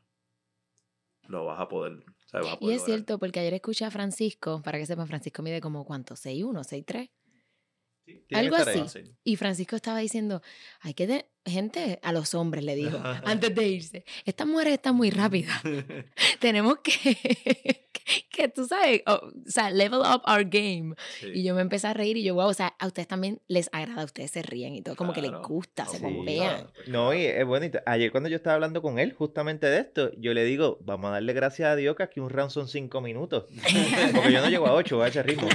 Speaker 4: lo vas a poder. ¿sabes? Vas a
Speaker 2: Y
Speaker 4: poder
Speaker 2: es
Speaker 4: lograr.
Speaker 2: cierto, porque ayer escuché a Francisco, para que sepan, Francisco mide como cuánto, 6'1, 6'3. Algo
Speaker 3: estar ahí.
Speaker 2: así. Y Francisco estaba diciendo, hay que, de... gente, a los hombres le dijo, antes de irse, estas mujeres están muy rápidas. Tenemos que, que, que tú sabes, o, o sea, level up our game.
Speaker 4: Sí.
Speaker 2: Y yo me empecé a reír y yo, wow, o sea, a ustedes también les agrada, ustedes se ríen y todo, como que les
Speaker 4: Claro.
Speaker 2: gusta, se
Speaker 4: Sí.
Speaker 2: pompean.
Speaker 3: No, y es bonito. Ayer cuando yo estaba hablando con él justamente de esto, yo le digo, vamos a darle gracias a Dios que aquí un round son cinco minutos. Porque yo no llego a ocho a ese ritmo.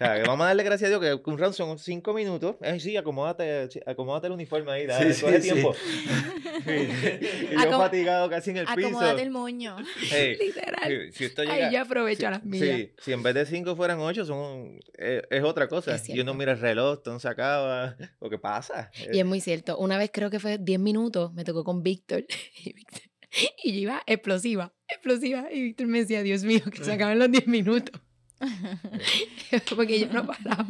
Speaker 3: Sea, que vamos a darle gracias a Dios que un round son cinco minutos. Ay, sí, acomódate, acomódate el uniforme ahí, dale,
Speaker 4: Sí,
Speaker 3: coge
Speaker 4: sí,
Speaker 3: tiempo. y yo
Speaker 1: Acom-
Speaker 3: fatigado casi en el piso.
Speaker 1: Acomódate el moño.
Speaker 3: Hey,
Speaker 2: Literal.
Speaker 3: si, si esto llega...
Speaker 2: Ahí yo aprovecho
Speaker 3: si,
Speaker 2: a las millas.
Speaker 3: sí, si en vez de cinco fueran ocho, son, eh, es otra cosa.
Speaker 2: Es
Speaker 3: y uno mira el reloj, entonces se acaba. ¿O qué pasa?
Speaker 2: Y es muy cierto. Una vez creo que fue 10 minutos, me tocó con Víctor. Y, Víctor- y yo iba explosiva, explosiva. Y Víctor me decía, Dios mío, que se acaban los 10 minutos. Porque yo no paraba.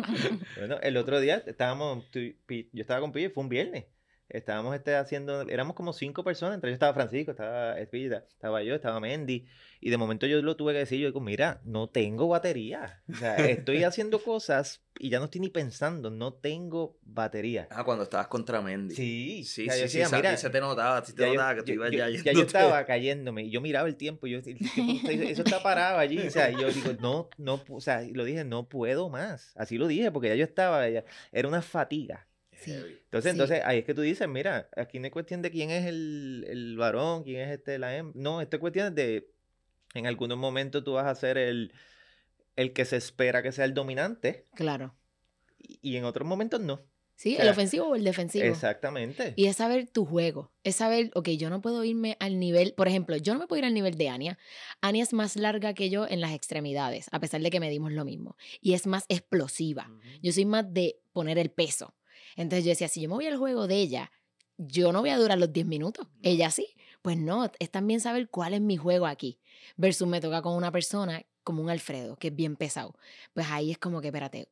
Speaker 3: Bueno, el otro día estábamos, yo estaba con Pille, fue un viernes. Estábamos este, haciendo, éramos como cinco personas, entre ellos estaba Francisco, estaba Espilla, estaba yo, estaba Mendy, y de momento yo lo tuve que decir, yo digo, mira, no tengo batería, o sea, estoy haciendo cosas y ya no estoy ni pensando, no tengo batería.
Speaker 4: Ah, cuando estabas contra Mendy.
Speaker 3: Sí,
Speaker 4: Sí,
Speaker 3: o sea,
Speaker 4: sí, sí,
Speaker 3: decía,
Speaker 4: sa-
Speaker 3: mira,
Speaker 4: se te notaba, sí te
Speaker 3: ya yo,
Speaker 4: notaba que tú ibas ya
Speaker 3: ya yo estaba cayéndome y yo miraba el tiempo y yo, el tiempo eso está parado allí, o sea, y yo digo, no, no, o sea, lo dije, no puedo más, así lo dije, porque ya yo estaba, ya- era una fatiga.
Speaker 2: Sí.
Speaker 3: Entonces,
Speaker 2: Sí.
Speaker 3: entonces ahí es que tú dices, mira, aquí no es cuestión de quién es el, el varón, quién es este la hembra. No, esto es cuestión de, en algunos momentos tú vas a ser el, el que se espera que sea el dominante
Speaker 2: Claro.
Speaker 3: y, y en otros momentos no.
Speaker 2: Sí,
Speaker 3: O sea,
Speaker 2: el ofensivo o el defensivo.
Speaker 3: Exactamente.
Speaker 2: Y es saber tu juego. Es saber, ok, yo no puedo irme al nivel, por ejemplo, yo no me puedo ir al nivel de Ania. Ania es más larga que yo en las extremidades, a pesar de que medimos lo mismo. Y es más explosiva.
Speaker 4: Ujú.
Speaker 2: Yo soy más de poner el peso. Entonces yo decía, si yo me voy al juego de ella, yo no voy a durar los 10 minutos. Ella sí. Pues no, es también saber cuál es mi juego aquí. Versus me toca con una persona como un Alfredo, que es bien pesado. Pues ahí es como que, espérate,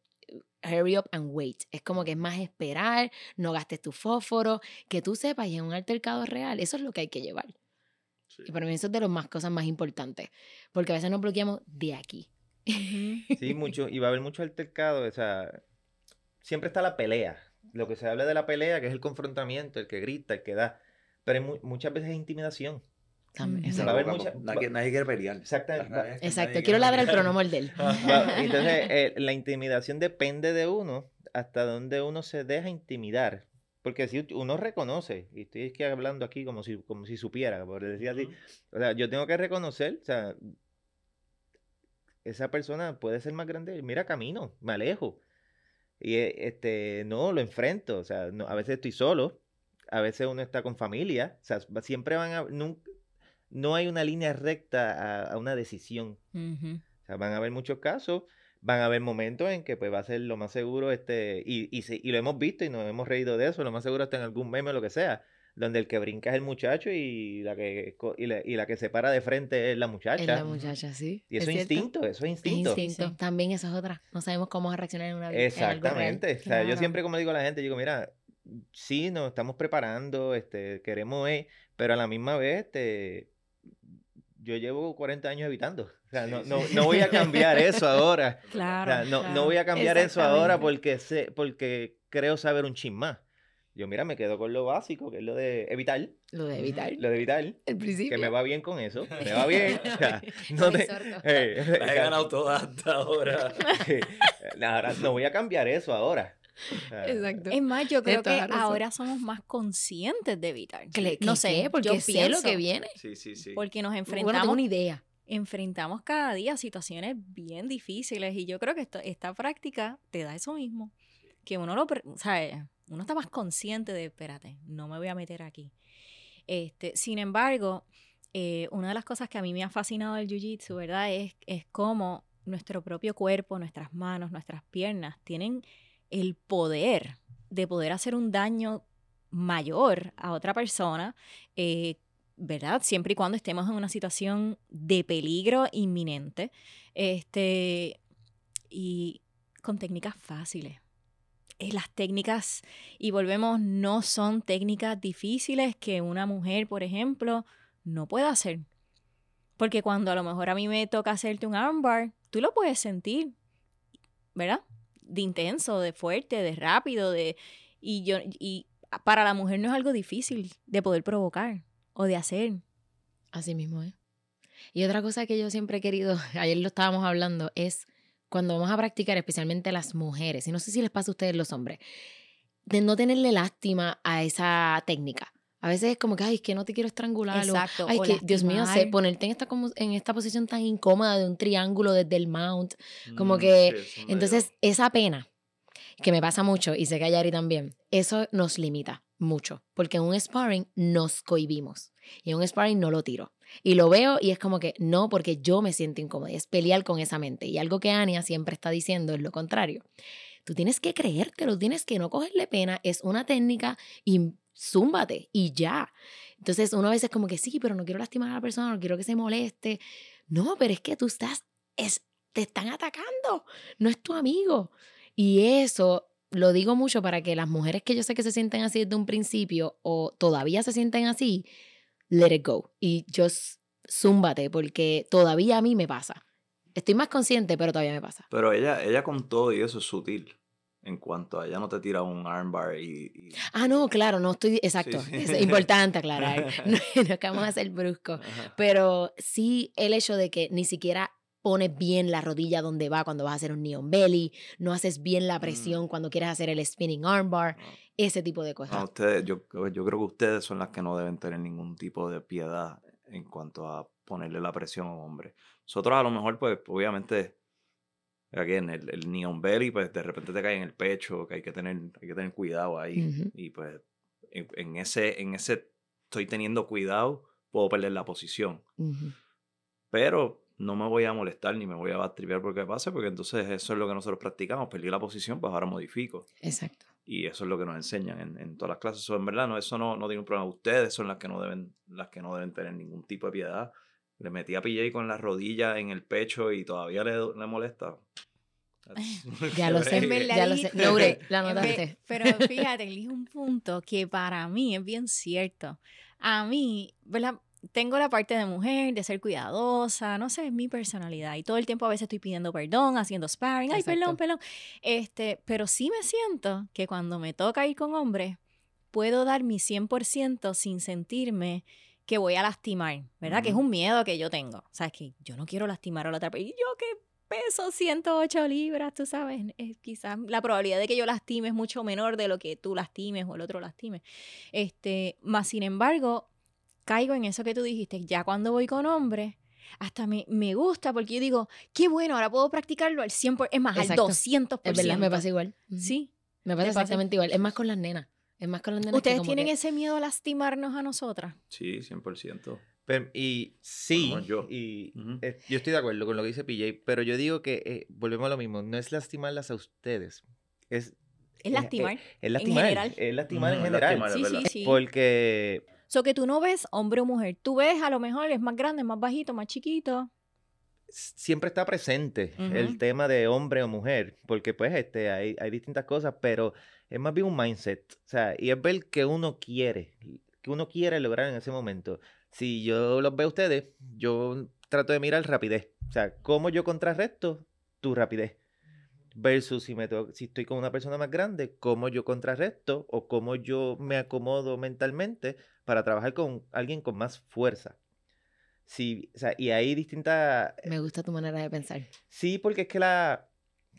Speaker 2: hurry up and wait. Es como que es más esperar, no gastes tu fósforo, que tú sepas y en un altercado real. Eso es lo que hay que llevar.
Speaker 4: Sí.
Speaker 2: Y para mí eso es de las más cosas más importantes. Porque a veces nos bloqueamos de aquí.
Speaker 3: Sí, mucho, y va a haber mucho altercado, o sea, siempre está la pelea. Lo que se habla de la pelea, que es el confrontamiento, el que grita, el que da. Pero mu- muchas veces es intimidación.
Speaker 2: También.
Speaker 3: Va a haber mucha-.
Speaker 4: Nadie, nadie quiere pelear.
Speaker 3: Exactamente.
Speaker 4: Que
Speaker 2: Exacto. Quiero pero no
Speaker 4: pelear.
Speaker 2: morder.
Speaker 3: Va- Entonces, eh, la intimidación depende de uno, hasta donde uno se deja intimidar. Porque si uno reconoce, y estoy aquí hablando aquí como si, como si supiera, por decir así,
Speaker 4: Ujú.
Speaker 3: o sea, yo tengo que reconocer, o sea, esa persona puede ser más grande, mira, camino, me alejo. Y eh, este, no, lo enfrento, o sea, no, a veces estoy solo, a veces uno está con familia, o sea, siempre van a, no hay una línea recta a, una decisión. O sea, van a haber muchos casos, van a haber momentos en que pues va a ser lo más seguro, este, y, y, y lo hemos visto y nos hemos reído de eso, lo más seguro está en algún meme o lo que sea, donde el que brinca es el muchacho y la que y la, que se para de frente es la muchacha. Es
Speaker 2: la muchacha, sí.
Speaker 3: Y eso es, instinto, eso es instinto.
Speaker 2: instinto. También eso es otra. No sabemos cómo reaccionar en una vida.
Speaker 3: Exactamente. o sea, yo siempre como digo a la gente, digo, mira, sí, nos estamos preparando, este, queremos, pero a la misma vez, este, yo llevo 40 años evitando. O sea, no, no, no voy a cambiar eso ahora. Claro. no, no voy a cambiar eso ahora porque sé, porque creo saber un chin más. Yo, mira, me quedo con lo básico, que es lo de evitar.
Speaker 2: Lo de evitar.
Speaker 3: Lo de evitar.
Speaker 2: El principio.
Speaker 3: Que me va bien con eso. Me va bien. no te,
Speaker 4: he ganado todo hasta ahora.
Speaker 3: ahora. No voy a cambiar eso ahora.
Speaker 1: Exacto. Es más, yo creo que ahora somos más conscientes de evitar. no sé,
Speaker 2: porque yo sé lo que viene.
Speaker 4: Sí, sí, sí.
Speaker 1: Porque nos enfrentamos.
Speaker 2: Bueno, tengo una idea.
Speaker 1: Enfrentamos cada día situaciones bien difíciles y yo creo que esta práctica te da eso mismo. Que uno lo, ¿sabes? Uno está más consciente de, espérate, no me voy a meter aquí. Este, sin embargo, eh, una de las cosas que a mí me ha fascinado del Jiu-Jitsu, ¿verdad? Es, es cómo nuestro propio cuerpo, nuestras manos, nuestras piernas tienen el poder de poder hacer un daño mayor a otra persona, eh, ¿verdad? Siempre y cuando estemos en una situación de peligro inminente, este, y con técnicas fáciles. Eh, las técnicas, y volvemos, no son técnicas difíciles que una mujer, por ejemplo, no pueda hacer. Porque cuando a lo mejor a mí me toca hacerte un armbar, tú lo puedes sentir, ¿verdad? de intenso, de fuerte, de rápido, de y yo y para la mujer no es algo difícil de poder provocar o de hacer.
Speaker 2: Así mismo es. Y otra cosa que yo siempre he querido, ayer lo estábamos hablando, es cuando vamos a practicar, especialmente las mujeres, y no sé si les pasa a ustedes los hombres, de no tenerle lástima a esa técnica. A veces es como que, ay, es que no te quiero estrangular. Exacto. Ay, que, Dios mío, sé, ponerte en esta, como, en esta posición tan incómoda de un triángulo desde el mount. Como mm, que, entonces, esa pena, que me pasa mucho, y sé que a Yari también, eso nos limita mucho. Porque en un sparring nos cohibimos. Y en un sparring no lo tiro. Y lo veo y es como que no, porque yo me siento incómoda. Es pelear con esa mente. Y algo que Ania siempre está diciendo es lo contrario. Tú tienes que creértelo, tienes que no cogerle pena. Es una técnica y zúmbate y ya. Entonces uno a veces como que sí, pero no quiero lastimar a la persona, no quiero que se moleste. No, pero es que tú estás, es, te están atacando, no es tu amigo. Y eso lo digo mucho para que las mujeres que yo sé que se sienten así desde un principio o todavía se sienten así, let it go. Y just zúmbate, porque todavía a mí me pasa. Estoy más consciente, pero todavía me pasa.
Speaker 4: Pero ella, ella con todo y eso es sutil en cuanto a ella no te tira un armbar y,
Speaker 2: Ah, no, claro, no estoy, exacto, es importante aclarar, no, es que vamos a ser bruscos, pero sí el hecho de que ni siquiera pones bien la rodilla donde va cuando vas a hacer un neon belly, no haces bien la mm. presión cuando quieres hacer el spinning armbar, ese tipo de cosas.
Speaker 4: ustedes, yo, yo creo que ustedes son las que no deben tener ningún tipo de piedad en cuanto a ponerle la presión a un hombre. Nosotros a lo mejor, pues, obviamente Aquí en el, el neon belly, pues de repente te cae en el pecho, que hay que tener, hay que tener cuidado ahí. Y pues en, ese, en ese estoy teniendo cuidado, puedo perder la posición. Pero no me voy a molestar ni me voy a batripear porque pase, porque entonces eso es lo que nosotros practicamos. Perdí la posición, pues ahora modifico.
Speaker 2: Exacto.
Speaker 4: Y eso es lo que nos enseñan en, en todas las clases. Eso en verdad no, eso no, no tiene un problema. Ustedes son las que no deben, las que no deben tener ningún tipo de piedad le metí a PJ con la rodilla en el pecho y todavía le, le molesta.
Speaker 2: ya lo sé, ya lo sé. la notaste.
Speaker 1: Pero fíjate, elige un punto que para mí es bien cierto. A mí, ¿verdad? Tengo la parte de mujer, de ser cuidadosa, no sé, es mi personalidad. Y todo el tiempo a veces estoy pidiendo perdón, haciendo sparring, ay, perdón, perdón. Este, pero sí me siento que cuando me toca ir con hombres, puedo dar mi 100% sin sentirme que voy a lastimar, ¿verdad? Que es un miedo que yo tengo. O sea, es que yo no quiero lastimar a la otra persona. Y yo que peso 108 libras, tú sabes, quizás la probabilidad de que yo lastime es mucho menor de lo que tú lastimes o el otro lastime. Este, más sin embargo, caigo en eso que tú dijiste, ya cuando voy con hombres, hasta me, me gusta porque yo digo, qué bueno, ahora puedo practicarlo al 100%, es más, al 200%.
Speaker 2: Es verdad, me pasa igual.
Speaker 1: Sí.
Speaker 2: Me pasa exactamente igual, es más con las nenas. Es más con las nenas que
Speaker 1: ¿Ustedes
Speaker 2: como
Speaker 1: tienen
Speaker 2: que-
Speaker 1: ese miedo a lastimarnos a nosotras?
Speaker 4: Sí, 100%.
Speaker 3: Pero- y sí,
Speaker 4: yo.
Speaker 3: y
Speaker 4: Ujú.
Speaker 3: eh, yo estoy de acuerdo con lo que dice PJ, pero yo digo que eh, volvemos a lo mismo, no es lastimarlas a ustedes, es,
Speaker 1: Es lastimar.
Speaker 3: es lastimar,
Speaker 1: general.
Speaker 3: es lastimar en general,
Speaker 4: lastimar, es
Speaker 1: sí, sí,
Speaker 4: verdad.
Speaker 1: sí.
Speaker 3: porque
Speaker 1: So que tú no ves hombre o mujer. Tú ves a lo mejor es más grande, más bajito, más chiquito.
Speaker 3: siempre está presente
Speaker 1: Ujú.
Speaker 3: el tema de hombre o mujer, porque pues este hay, hay distintas cosas, pero es más bien un mindset, o sea, y es ver que uno quiere, que uno quiere lograr en ese momento. Si yo los veo a ustedes, yo trato de mirar rapidez, o sea, cómo yo contrarresto tu rapidez. Versus si, me si estoy con una persona más grande, cómo yo contrarresto o cómo yo me acomodo mentalmente para trabajar con alguien con más fuerza. Sí, o sea, y hay distintas
Speaker 2: Me gusta tu manera de pensar.
Speaker 3: Sí, porque es que la.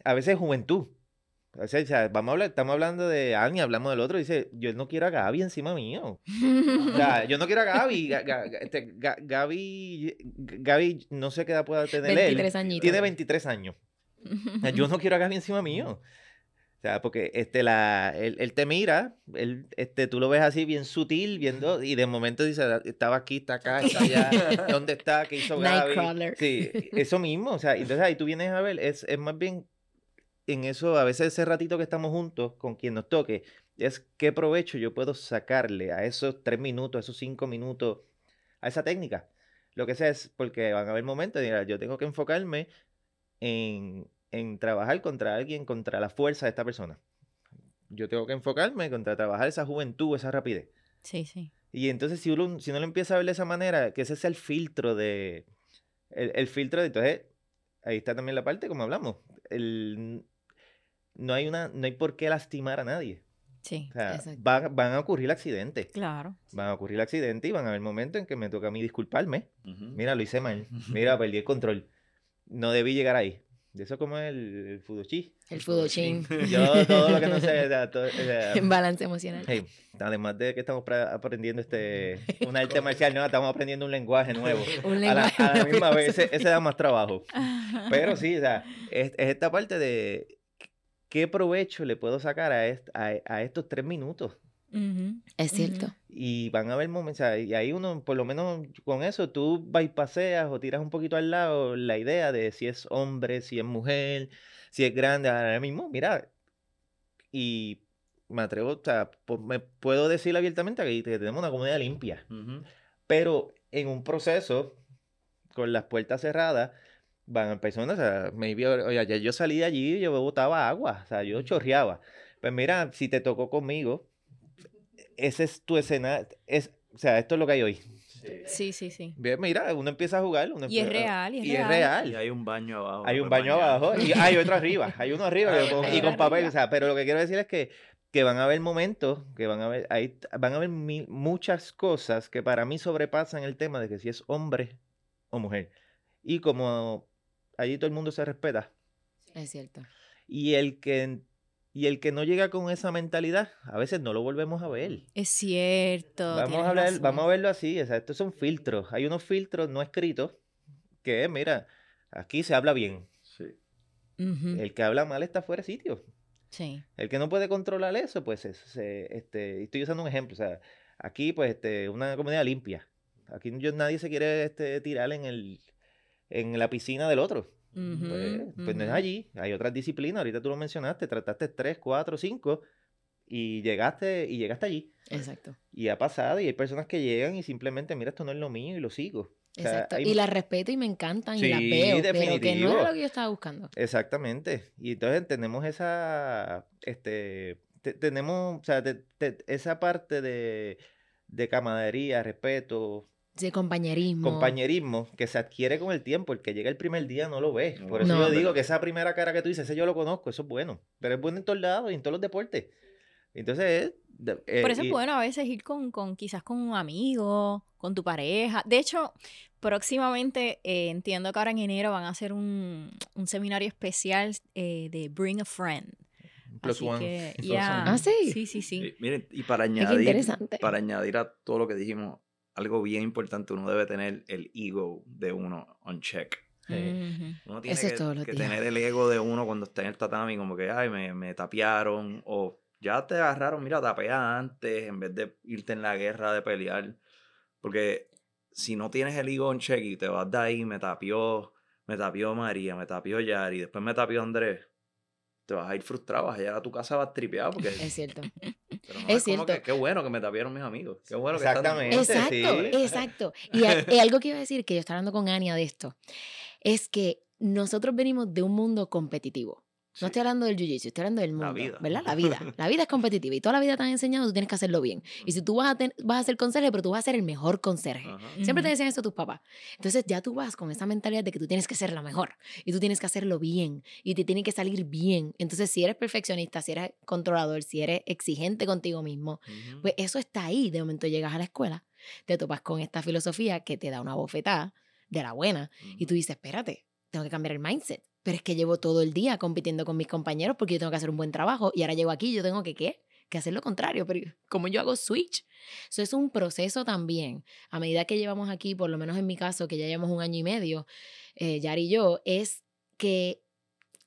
Speaker 3: A veces es juventud. A veces, o sea, vamos a hablar, estamos hablando de Ani, hablamos del otro, dice, yo no quiero a Gaby encima mío. O sea, yo no quiero a Gaby. Ga- Ga- Ga- este, Ga- Gaby, Gaby, no sé qué edad pueda tener él.
Speaker 2: 23 añitos.
Speaker 3: Tiene 23 años. O sea, yo no quiero a Gaby encima mío. O sea, porque este, la, él, él te mira, él, este, tú lo ves así bien sutil, viendo, y de momento dice, "Ah, estaba aquí, está acá, está allá, ¿dónde está? ¿Qué hizo Gaby? Sí, eso mismo, o sea, entonces ahí tú vienes a ver, es, es más bien en eso, a veces ese ratito que estamos juntos con quien nos toque, es qué provecho yo puedo sacarle a esos tres minutos, a esos cinco minutos, a esa técnica. Lo que sea es porque van a haber momentos, mira, yo tengo que enfocarme en, en trabajar contra alguien, contra la fuerza de esta persona. Yo tengo que enfocarme contra trabajar esa juventud, esa rapidez.
Speaker 1: Sí, sí.
Speaker 3: Y entonces si uno, si uno lo empieza a ver de esa manera, que ese es el filtro de... El, el filtro de... Entonces, ahí está también la parte, como hablamos. El, no, hay una, no hay por qué lastimar a nadie.
Speaker 1: Sí,
Speaker 3: O sea,
Speaker 2: Exacto.
Speaker 3: va- van a ocurrir accidentes.
Speaker 1: claro.
Speaker 3: Van a ocurrir accidentes y van a haber momentos en que me toca a mí disculparme. Mira, lo hice mal. Mira, perdí el control. No debí llegar ahí. De eso como es el, el fudochi.
Speaker 2: El fudochín.
Speaker 3: Yo todo lo que no sé... o sea, todo- o sea,
Speaker 2: En balance emocional.
Speaker 3: Hey, además de que estamos aprendiendo este un arte marcial nueva, estamos aprendiendo un lenguaje nuevo.
Speaker 2: Un
Speaker 3: A la,
Speaker 2: lenguaje
Speaker 3: a la misma vez, ese, ese da más trabajo. Pero sí, o sea, es, es esta parte de qué provecho le puedo sacar a, est- a, a estos tres minutos.
Speaker 2: Es cierto.
Speaker 3: Y van a haber momentos, o sea, y ahí uno, por lo menos con eso, tú bypaseas o tiras un poquito al lado la idea de si es hombre, si es mujer, si es grande. Ahora mismo, mira, y me atrevo, o sea, me puedo decir abiertamente que que tenemos una comunidad limpia, pero en un proceso, con las puertas cerradas, van personas, o sea, maybe, oye, ayer yo salí de allí y yo botaba agua, o sea, yo chorreaba. Pues mira, si te tocó conmigo, ese es tu escena, es, o sea, esto es lo que hay hoy.
Speaker 1: Sí, sí, sí.
Speaker 3: Bien, Mira, uno empieza a jugar, uno
Speaker 1: Y es real, y es
Speaker 3: y es
Speaker 1: real.
Speaker 3: real.
Speaker 4: Y hay un baño abajo.
Speaker 3: Hay
Speaker 4: te
Speaker 3: un baño
Speaker 4: bañar.
Speaker 3: abajo y hay otro arriba. Hay uno arriba
Speaker 4: Hay
Speaker 3: con- y con
Speaker 1: arriba.
Speaker 3: papel. O sea, pero lo que quiero decir es que, que van a haber momentos, que van a haber, hay, van a haber mi- muchas cosas que para mí sobrepasan el tema de que si es hombre o mujer. Y como allí todo el mundo se respeta.
Speaker 2: Es cierto.
Speaker 3: Y el que, y el que no llega con esa mentalidad, a veces no lo volvemos a ver.
Speaker 1: Es cierto.
Speaker 3: Vamos a, hablar, vamos a verlo así, o sea, estos son filtros. Hay unos filtros no escritos que, mira, aquí se habla bien.
Speaker 4: Sí.
Speaker 3: El que habla mal está fuera de sitio.
Speaker 1: Sí.
Speaker 3: El que no puede controlar eso, pues es- se- este, estoy usando un ejemplo. O sea, aquí, pues, este, una comunidad limpia. Aquí yo- nadie se quiere este, tirar en el en la piscina del otro. Pues, pues no es allí. Hay otras disciplinas. Ahorita tú lo mencionaste. Trataste tres, cuatro, cinco y llegaste y llegaste allí.
Speaker 2: Exacto.
Speaker 3: Y ha pasado y hay personas que llegan y simplemente, mira, esto no es lo mío y lo sigo. O sea,
Speaker 2: Exacto.
Speaker 3: hay-
Speaker 2: Y las respeto y me encantan y las
Speaker 3: Sí,
Speaker 2: veo, pero que no era lo que yo estaba buscando.
Speaker 3: Exactamente. Y entonces tenemos esa, este, te- tenemos, o sea, te- te- esa parte de, de camaradería, respeto,
Speaker 2: De compañerismo.
Speaker 3: compañerismo que se adquiere con el tiempo. El que llega el primer día no lo ve. Por eso
Speaker 2: No.
Speaker 3: yo digo que esa primera cara que tú dices, ese yo lo conozco, eso es bueno. Pero es bueno en todos lados y en todos los deportes. Entonces, eh,
Speaker 1: Por eso
Speaker 3: y-
Speaker 1: es bueno a veces ir con, con quizás con un amigo, con tu pareja. De hecho, próximamente eh, entiendo que ahora en enero van a hacer un, un seminario especial eh, de Bring a Friend.
Speaker 3: Plus
Speaker 1: Así
Speaker 3: one.
Speaker 1: que,
Speaker 3: one.
Speaker 2: Ah, sí.
Speaker 1: Sí, sí, sí.
Speaker 4: Y, miren, y para añadir,
Speaker 2: interesante.
Speaker 4: para añadir a todo lo que dijimos, algo bien importante, uno debe tener el ego de uno on check.
Speaker 3: Sí.
Speaker 1: Ujú.
Speaker 4: Uno tiene
Speaker 2: Eso es
Speaker 4: que,
Speaker 2: todos los
Speaker 4: que tener el ego de uno cuando está en el tatami, como que, ay, me, me tapearon, o ya te agarraron, mira, tapea antes en vez de irte en la guerra de pelear. Porque si no tienes el ego en check y te vas de ahí, me tapió, me tapió María, me tapió Yari, después me tapió Andrés, te vas a ir frustrado, vas a llegar a tu casa vas tripeado porque...
Speaker 2: Es cierto.
Speaker 4: pero no
Speaker 2: es
Speaker 4: como
Speaker 2: cierto.
Speaker 4: que, qué bueno que me tapieron mis amigos. Qué bueno que
Speaker 3: Exactamente.
Speaker 2: Exacto,
Speaker 3: sí.
Speaker 2: exacto. Y, a- y algo que iba a decir, que yo estaba hablando con Ania de esto, es que nosotros venimos de un mundo competitivo. No estoy hablando del jiu-jitsu, estoy hablando del
Speaker 4: La
Speaker 2: mundo,
Speaker 4: vida.
Speaker 2: ¿verdad? La vida. La vida es competitiva y toda la vida te han enseñado tú tienes que hacerlo bien. Y si tú vas a, ten- vas a ser conserje, pero tú vas a ser el mejor conserje.
Speaker 4: Ajá.
Speaker 2: Siempre te decían eso tus papás. Entonces ya tú vas con esa mentalidad de que tú tienes que ser la mejor y tú tienes que hacerlo bien y te tiene que salir bien. Entonces si eres perfeccionista, si eres controlador, si eres exigente contigo mismo, pues eso está ahí. De momento llegas a la escuela, te topas con esta filosofía que te da una bofetada de la buena y tú dices, espérate, tengo que cambiar el mindset. Pero es que llevo todo el día compitiendo con mis compañeros porque yo tengo que hacer un buen trabajo y ahora llego aquí y yo tengo que, ¿qué? Que hacer lo contrario. Pero como yo hago switch? Eso es un proceso también. A medida que llevamos aquí, por lo menos en mi caso, que ya llevamos un año y medio, eh, Yari y yo, es que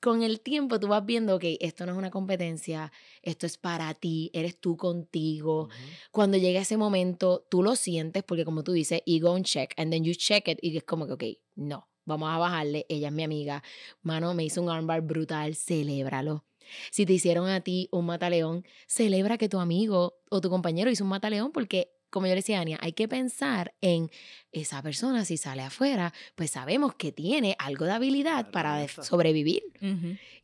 Speaker 2: con el tiempo tú vas viendo que esto no es una competencia, esto es para ti, eres tú contigo.
Speaker 4: Ujú.
Speaker 2: Cuando llega ese momento, tú lo sientes porque como tú dices, ego on check, and then you check it y es como que, ok, no, vamos a bajarle, ella es mi amiga, mano, me hizo un armbar brutal, celébralo. Si te hicieron a ti un mataleón, celebra que tu amigo o tu compañero hizo un mataleón porque, como yo le decía a Ania, hay que pensar en esa persona, si sale afuera, pues sabemos que tiene algo de habilidad para sobrevivir.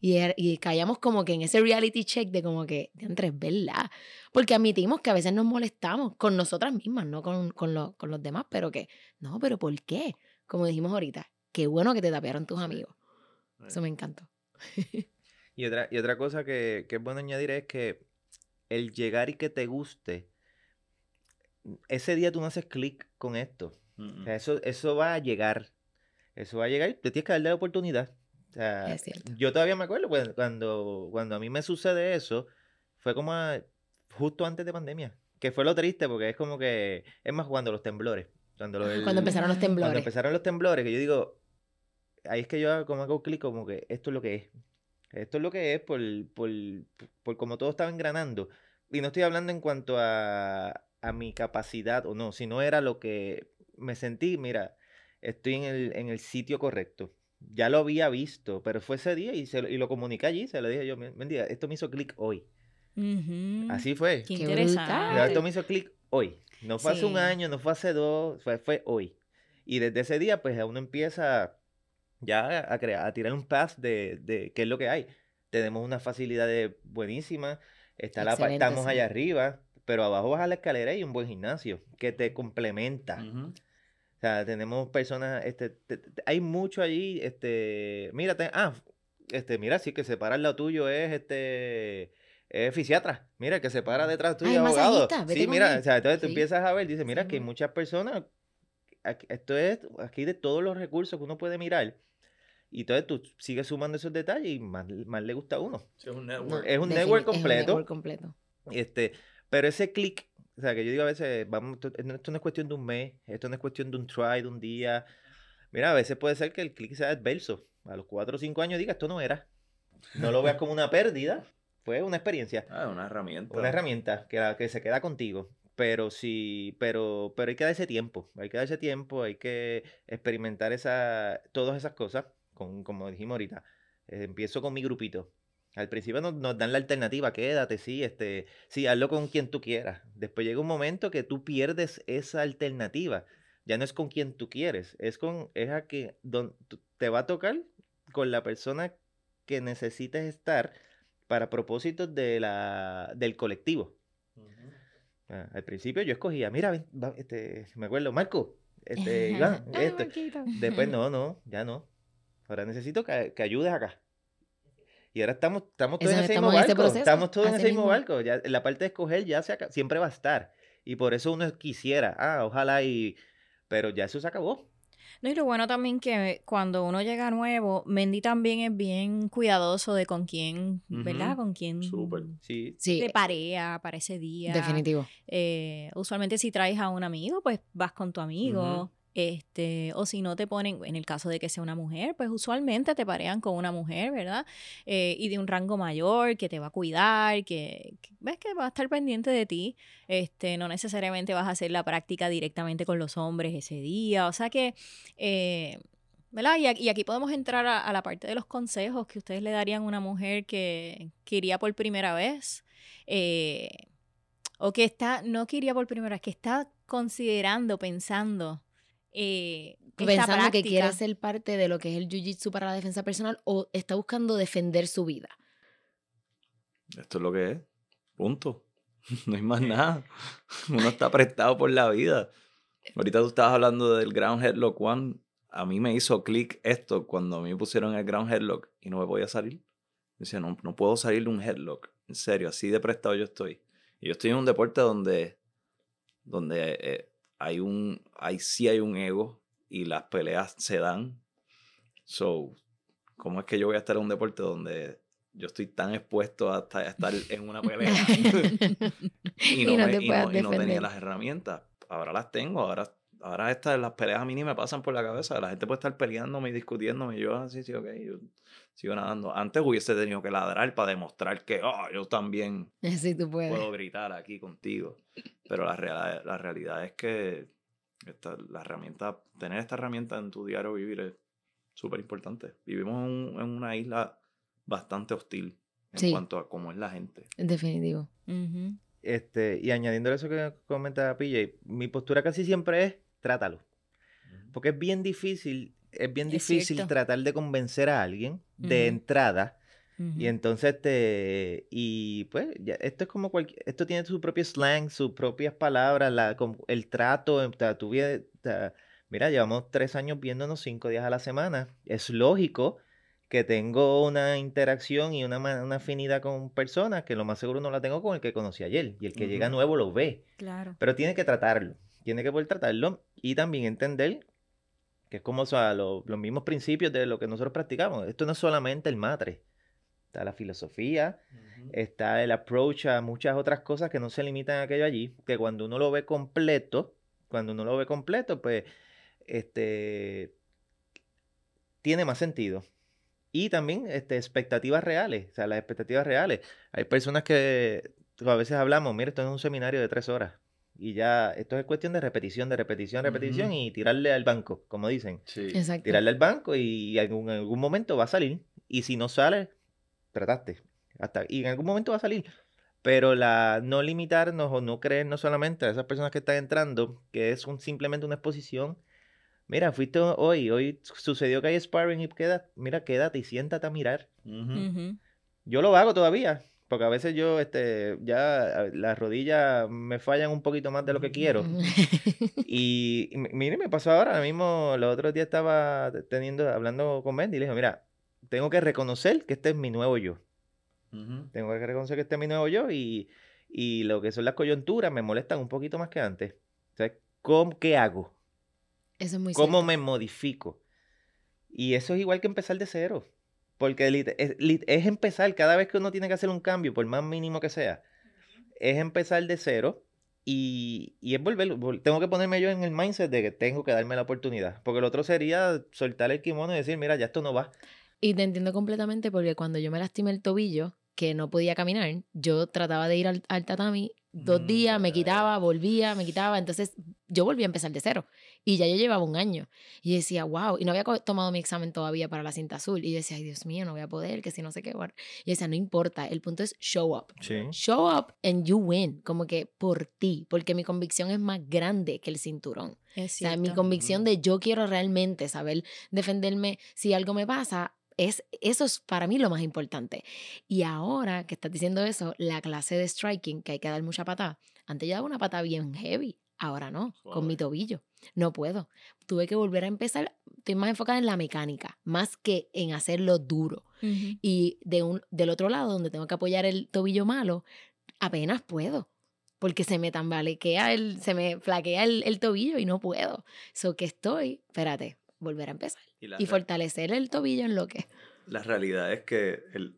Speaker 2: Y, er- y caíamos como que en ese reality check de como que, entre es verdad. Porque admitimos que a veces nos molestamos con nosotras mismas, no con, con, lo- con los demás, pero que, no, pero ¿por qué? Como dijimos ahorita, qué bueno que te tapearon tus amigos. Eso me encantó.
Speaker 3: Y otra, y otra cosa que, que es bueno añadir es que el llegar y que te guste, ese día tú no haces clic con esto. O sea, eso, eso va a llegar. Eso va a llegar y te tienes que darle la oportunidad. O sea,
Speaker 2: Es cierto.
Speaker 3: yo todavía me acuerdo cuando, cuando, cuando a mí me sucede eso, fue como a- justo antes de pandemia. Que fue lo triste porque es como que, es más cuando los temblores. Cuando, lo del-
Speaker 2: Cuando empezaron los temblores.
Speaker 3: cuando empezaron los temblores, que yo digo, ahí es que yo hago- como hago clic como que esto es lo que es. Esto es lo que es por, por, por como todo estaba engranando. Y no estoy hablando en cuanto a, a mi capacidad o no, sino era lo que me sentí, mira, estoy en el, en el sitio correcto. Ya lo había visto, pero fue ese día y, se, lo- y lo comuniqué allí, se lo dije yo, "Men- mendiga, esto me hizo clic hoy. Así fue.
Speaker 1: Qué interesante.
Speaker 3: esto me hizo clic hoy. No fue hace un año, no fue hace dos, fue, fue hoy. Y desde ese día, pues uno empieza ya a, crear, a tirar un path de, de qué es lo que hay. Tenemos unas facilidades buenísimas. Está la, estamos
Speaker 2: sí.
Speaker 3: allá arriba, pero abajo baja la escalera y un buen gimnasio que te complementa. O sea, tenemos personas, este, te- te- hay mucho allí, este, mira, te- ah, este, mira, sí, que se para al lado tuyo es, este, es fisiatra, mira, el que se para detrás tuyo
Speaker 2: Ay,
Speaker 3: es abogado. Sí, mira, o sea, entonces tú
Speaker 2: Sí.
Speaker 3: empiezas a ver, dices, mira,
Speaker 2: Sí,
Speaker 3: que hay muchas personas, aquí- esto es, aquí de todos los recursos que uno puede mirar, y entonces tú sigues sumando esos detalles y más, más le gusta a uno.
Speaker 4: Sí, es un
Speaker 2: No,
Speaker 4: network.
Speaker 3: es un network
Speaker 2: Es un
Speaker 3: completo.
Speaker 2: network completo.
Speaker 3: Este, pero ese clic, o sea, que yo digo a veces, vamos, esto, esto no es cuestión de un mes, esto no es cuestión de un try, de un día. Mira, a veces puede ser que el clic sea adverso. A los 4 o 5 años diga, esto no era. No lo veas como una pérdida, fue una experiencia,
Speaker 4: Ah, una herramienta.
Speaker 3: una herramienta que, la- que se queda contigo. Pero sí, pero, pero hay que darse tiempo, hay que darse tiempo, hay que experimentar esa, todas esas cosas, con, como dijimos ahorita. eh, empiezo con mi grupito. Al principio nos, nos dan la alternativa, quédate, sí, este, sí, hazlo con quien tú quieras. Después llega un momento que tú pierdes esa alternativa. Ya no es con quien tú quieres, es con, es a que don- te va a tocar con la persona que necesites estar para propósitos de la, del colectivo.
Speaker 4: Ujú.
Speaker 3: Ah, al principio yo escogía, mira, ven, va, este, me acuerdo, Marco, este, Iván,
Speaker 2: Ay,
Speaker 3: este. Después no, no, ya no. Ahora necesito que, que ayudes acá. Y ahora estamos, estamos todos en ese mismo
Speaker 2: ese
Speaker 3: barco. estamos todos en ese mismo
Speaker 2: mismo.
Speaker 3: barco. Ya, la parte de escoger ya se siempre va a estar. Y por eso uno quisiera, ah, ojalá y... Pero ya eso se acabó.
Speaker 1: No, y lo bueno también que cuando uno llega nuevo, Mendy también es bien cuidadoso de con quién, ¿verdad? Con quién
Speaker 4: Súper.
Speaker 3: Sí,
Speaker 2: Sí,
Speaker 1: te parea para ese día.
Speaker 2: definitivo.
Speaker 1: Eh, usualmente si traes a un amigo, pues vas con tu amigo.
Speaker 4: Ujú.
Speaker 1: Este, o si no te ponen, en el caso de que sea una mujer, pues usualmente te parean con una mujer, ¿verdad? Eh, y de un rango mayor, que te va a cuidar, que, ves que va a estar pendiente de ti. Este, no necesariamente vas a hacer la práctica directamente con los hombres ese día. O sea que, eh, ¿verdad? Y, aquí podemos entrar a, la parte de los consejos que ustedes le darían a una mujer que, que iría por primera vez. Eh, o que está, no que iría por primera vez, que está considerando, pensando eh,
Speaker 2: Pensando que quiere ser parte de lo que es el jiu-jitsu para la defensa personal o está buscando defender su vida.
Speaker 4: Esto es lo que es. Punto. No hay más nada. Uno está prestado por la vida. Ahorita tú estabas hablando del Ground Headlock One. A mí me hizo clic esto cuando a mí me pusieron el Ground Headlock y no me podía salir. Decía, no, no puedo salir de un headlock. En serio, así de prestado yo estoy. Y yo estoy en un deporte donde, donde eh, hay un, hay, sí hay un ego y las peleas se dan. So, ¿cómo es que yo voy a estar en un deporte donde yo estoy tan expuesto a, estar en una pelea y, no, no, tenía las herramientas? Ahora las tengo, ahora, ahora estas, las peleas a mí ni me pasan por la cabeza. La gente puede estar peleándome y discutiéndome y yo así, ah, sí, ok, yo sigo nadando. Antes hubiese tenido que ladrar para demostrar que oh, yo también puedo gritar aquí contigo. Pero la, realidad, la realidad es que esta, la herramienta, tener esta herramienta en tu diario vivir es súper importante. Vivimos en, una isla bastante hostil en cuanto a cómo es la gente.
Speaker 2: Definitivo.
Speaker 3: este, y añadiendo eso que comenta PJ, mi postura casi siempre es trátalo. Porque es bien difícil es bien difícil tratar de convencer a alguien de entrada. Y entonces, este, y pues, esto es como cualquier, esto tiene su propio slang, sus propias palabras, la, el trato, tu vida, mira, llevamos tres años viéndonos cinco días a la semana. Es lógico que tengo una interacción y una, una, afinidad con personas que lo más seguro no la tengo con el que conocí ayer. Y el que llega nuevo lo ve.
Speaker 1: Claro.
Speaker 3: Pero tiene que tratarlo. Tiene que poder tratarlo y también entender que es como los mismos principios de lo que nosotros practicamos. Esto no es solamente el matre, está la filosofía, está el approach a muchas otras cosas que no se limitan a aquello allí, que cuando uno lo ve completo, cuando uno lo ve completo, pues, este, tiene más sentido. Y también este, expectativas reales, o sea, las expectativas reales. Hay personas que a veces hablamos, mira, esto es un seminario de tres horas. Y ya, esto es cuestión de repetición, de repetición, repetición y tirarle al banco, como dicen.
Speaker 2: Sí. Exacto.
Speaker 3: Tirarle al banco y en algún, momento va a salir. Y si no sale, trataste. Hasta, y en algún momento va a salir. Pero la no limitarnos o no creernos solamente a esas personas que están entrando, que es un, simplemente una exposición. Mira, fuiste hoy, hoy sucedió que hay sparring y queda, mira, quédate y siéntate a mirar. Yo lo hago todavía. Porque a veces yo, este, ya las rodillas me fallan un poquito más de lo que quiero. y, mire, me pasó ahora, mismo, los otros días estaba teniendo, hablando con Bendy y le dije, mira, tengo que reconocer que este es mi nuevo yo. Tengo que reconocer que este es mi nuevo yo y, y lo que son las coyunturas me molestan un poquito más que antes. ¿cómo, ¿qué hago?
Speaker 2: Eso es muy
Speaker 3: ¿Cómo me modifico? Y eso es igual que empezar de cero. Porque es, empezar, cada vez que uno tiene que hacer un cambio, por más mínimo que sea, es empezar de cero y, y es volver, tengo que ponerme yo en el mindset de que tengo que darme la oportunidad. Porque el otro sería soltar el kimono y decir, mira, ya esto no va.
Speaker 2: Y te entiendo completamente porque cuando yo me lastimé el tobillo, que no podía caminar, yo trataba de ir al, al tatami dos días, me quitaba, volvía, me quitaba. Entonces yo volví a empezar de cero. Y ya yo llevaba un año. Y decía, wow. Y no había tomado mi examen todavía para la cinta azul. Y yo decía, ay, Dios mío, no voy a poder, que si no sé qué. Y decía, no importa. El punto es show up. Show up and you win. Como que por ti. Porque mi convicción es más grande que el cinturón.
Speaker 1: Es
Speaker 2: o sea, mi convicción de yo quiero realmente saber defenderme si algo me pasa. Es, eso es para mí lo más importante. Y ahora que estás diciendo eso, la clase de striking, que hay que dar mucha patada, antes yo daba una pata bien heavy, ahora no, con mi tobillo. No puedo. Tuve que volver a empezar, estoy más enfocada en la mecánica, más que en hacerlo duro. Y de un, del otro lado, donde tengo que apoyar el tobillo malo, apenas puedo porque se me tambalequea el, se me flaquea el, el tobillo y no puedo. So que estoy, espérate, volver a empezar. Y, fortalecer el tobillo en lo que...
Speaker 4: La realidad es que el,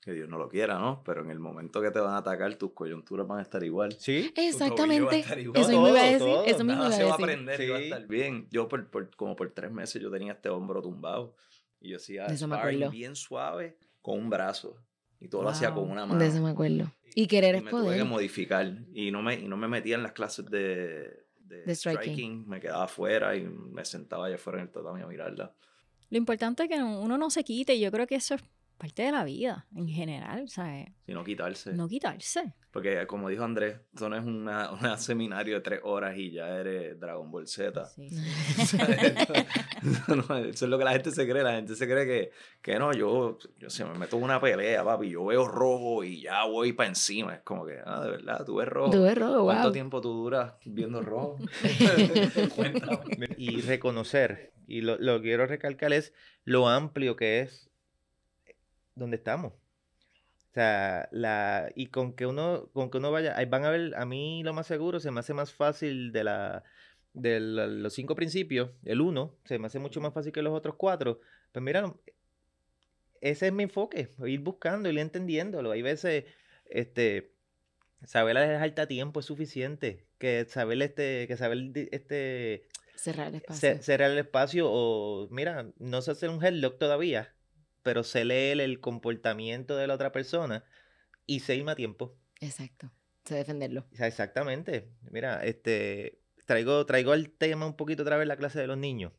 Speaker 4: que Dios no lo quiera, ¿no? Pero en el momento que te van a atacar, tus coyunturas van a estar igual.
Speaker 3: Sí.
Speaker 2: Exactamente.
Speaker 4: estar igual.
Speaker 2: Eso mismo iba a decir.
Speaker 3: todo.
Speaker 2: Eso mismo
Speaker 4: Nada
Speaker 2: iba
Speaker 4: se
Speaker 2: a
Speaker 4: va a
Speaker 2: decir.
Speaker 4: aprender y va a
Speaker 3: Sí.
Speaker 4: estar bien. Yo por, por- como por tres meses yo tenía este hombro tumbado y yo hacía
Speaker 2: De eso me
Speaker 4: sparring
Speaker 2: acuerdo.
Speaker 4: bien suave con un brazo y todo lo hacía con
Speaker 1: Wow.
Speaker 4: una mano.
Speaker 2: De eso me acuerdo. Y querer
Speaker 4: y
Speaker 2: es
Speaker 4: me tuve
Speaker 2: poder.
Speaker 4: que modificar y no me, y no me metía en las clases de, de,
Speaker 2: De striking.
Speaker 4: striking. Me quedaba afuera y me sentaba allá afuera en el tatami a mirarla.
Speaker 1: Lo importante es que no- uno no se quite. Yo creo que eso es parte de la vida en general, ¿sabes?
Speaker 4: Sino quitarse.
Speaker 1: No quitarse.
Speaker 4: Porque como dijo Andrés, esto no es una, una seminario de tres horas y ya eres Dragon Ball Z.
Speaker 1: Sí,
Speaker 4: No, eso es lo que la gente se cree. La gente se cree que, que no, yo, yo se me meto en una pelea, papi. Yo veo rojo y ya voy para encima. Es como que, ah, de verdad, tú ves rojo.
Speaker 2: Tú ves rojo,
Speaker 4: ¿Cuánto
Speaker 2: wow.
Speaker 4: tiempo tú duras viendo rojo?
Speaker 3: Y reconocer, y lo, lo que quiero recalcar es lo amplio que es donde estamos. O sea, la, y con que uno, con que uno vaya, ahí van a ver, a mí lo más seguro, se me hace más fácil de la, de la- los cinco principios, el uno, se me hace mucho más fácil que los otros cuatro. Pues mira, ese es mi enfoque, ir buscando, ir entendiéndolo. Hay veces, este, saber alta tiempo es suficiente, que saber este, que saber este,
Speaker 2: Cerrar el espacio.
Speaker 3: ce- cerrar el espacio o, mira, no sé hacer un headlock todavía, pero sé leer el comportamiento de la otra persona y sé irme a tiempo.
Speaker 2: Exacto. Sé defenderlo.
Speaker 3: Exactamente. Mira, este, traigo, traigo el tema un poquito otra vez la clase de los niños.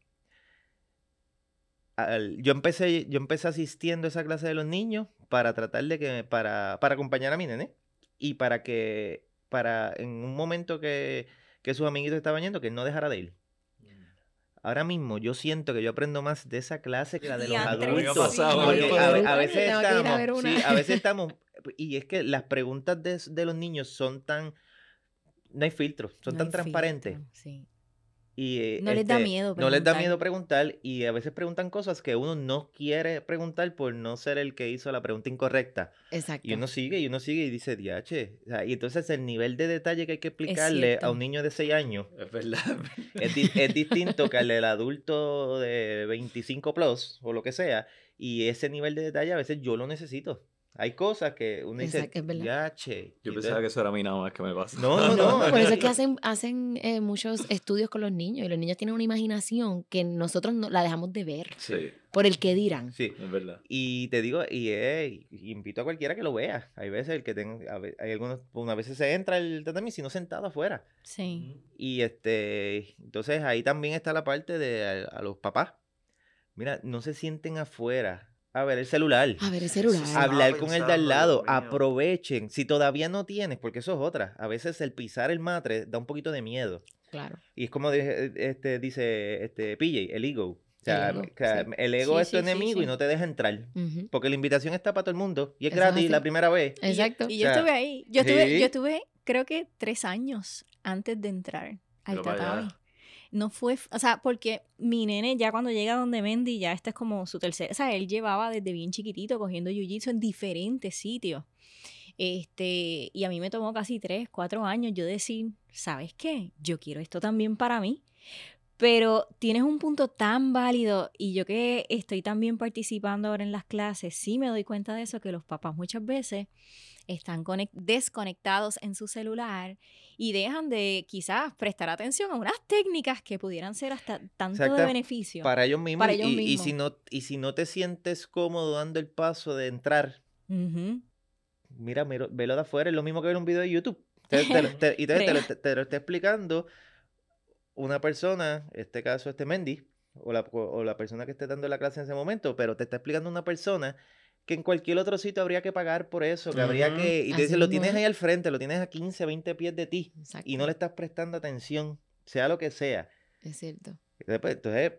Speaker 3: Al- yo empecé, yo empecé asistiendo a esa clase de los niños para tratar de que, para, para acompañar a mi nene y para que, para en un momento que, que sus amiguitos estaban yendo, que él no dejara de ir. Ahora mismo yo siento que yo aprendo más de esa clase que la de los adultos. a, veces estamos, sí, a veces estamos, y es que las preguntas de, de los niños son tan, no hay filtros, son
Speaker 1: No
Speaker 3: tan transparentes.
Speaker 1: filtro, sí.
Speaker 3: Y, eh,
Speaker 1: No les da
Speaker 3: este,
Speaker 1: miedo
Speaker 3: No les da
Speaker 1: preguntar.
Speaker 3: miedo preguntar y a veces preguntan cosas que uno no quiere preguntar por no ser el que hizo la pregunta incorrecta.
Speaker 2: Exacto.
Speaker 3: Y uno sigue y uno sigue y dice, diache. O sea, y entonces el nivel de detalle que hay que explicarle a un niño de 6 años
Speaker 4: Es verdad.
Speaker 3: es, di- es distinto que al del adulto de 25 plus o lo que sea. Y ese nivel de detalle a veces yo lo necesito. Hay cosas que uno dice,
Speaker 2: es verdad.
Speaker 3: diache.
Speaker 4: Yo pensaba que eso era a mí nada más que me pasa.
Speaker 3: No, no, no.
Speaker 2: Por eso es que hacen, hacen eh, muchos estudios con los niños y los niños tienen una imaginación que nosotros no, la dejamos de ver
Speaker 4: Sí,
Speaker 2: por el que dirán.
Speaker 3: Sí.
Speaker 4: es verdad.
Speaker 3: Y te digo, y, eh, y invito a cualquiera que lo vea. Hay veces el que tenga, hay algunos, una veces se entra el tatami si no sentado afuera.
Speaker 1: Sí.
Speaker 3: Y este, entonces ahí también está la parte de a, a los papás. Mira, no se sienten afuera a ver el celular.
Speaker 2: A ver, el celular.
Speaker 3: Hablar con el de al lado, aprovechen. Si todavía no tienes, porque eso es otra. A veces el pisar el matre da un poquito de miedo.
Speaker 2: Claro.
Speaker 3: Y es como dije- este, dice este PJ, el ego. O sea,
Speaker 2: ego, sí.
Speaker 3: el ego
Speaker 1: Sí,
Speaker 3: es tu enemigo
Speaker 1: sí.
Speaker 3: y no te deja entrar. Porque la invitación está para todo el mundo y es
Speaker 2: es
Speaker 3: gratis la primera vez.
Speaker 1: Y yo-
Speaker 2: Exacto.
Speaker 1: Y yo,
Speaker 3: O sea,
Speaker 1: estuve ahí. Yo estuve,
Speaker 3: sí.
Speaker 1: yo estuve, creo que tres años antes de entrar al tatami. No fue, o sea, porque mi nene ya cuando llega donde Mendy, ya este es como su tercer, o sea, él llevaba desde bien chiquitito cogiendo jiu-jitsu en diferentes sitios. Este, y a mí me tomó casi tres, cuatro años yo decir, ¿sabes qué? Yo quiero esto también para mí. Pero tienes un punto tan válido y yo que estoy también participando ahora en las clases, sí me doy cuenta de eso, que los papás muchas veces están conec- desconectados en su celular y dejan de quizás prestar atención a unas técnicas que pudieran ser hasta tanto de beneficio.
Speaker 3: Para ellos mismos.
Speaker 1: Para
Speaker 3: y,
Speaker 1: ellos
Speaker 3: y
Speaker 1: mismos.
Speaker 3: si no, y si no te sientes cómodo dando el paso de entrar,
Speaker 1: Ujú.
Speaker 3: mira, mira, velo de afuera, es lo mismo que ver un video de YouTube. Te- te lo- te- y lo, te lo está explicando una persona, en este caso este Mendy, o la, o la persona que esté dando la clase en ese momento, pero te está explicando una persona que en cualquier otro sitio habría que pagar por eso, que habría que... Y te
Speaker 2: Así
Speaker 3: dice, lo tienes
Speaker 2: es.
Speaker 3: ahí al frente, lo tienes a 15, 20 pies de ti,
Speaker 2: Exacto.
Speaker 3: y no le estás prestando atención, sea lo que sea.
Speaker 2: Es cierto.
Speaker 3: Entonces,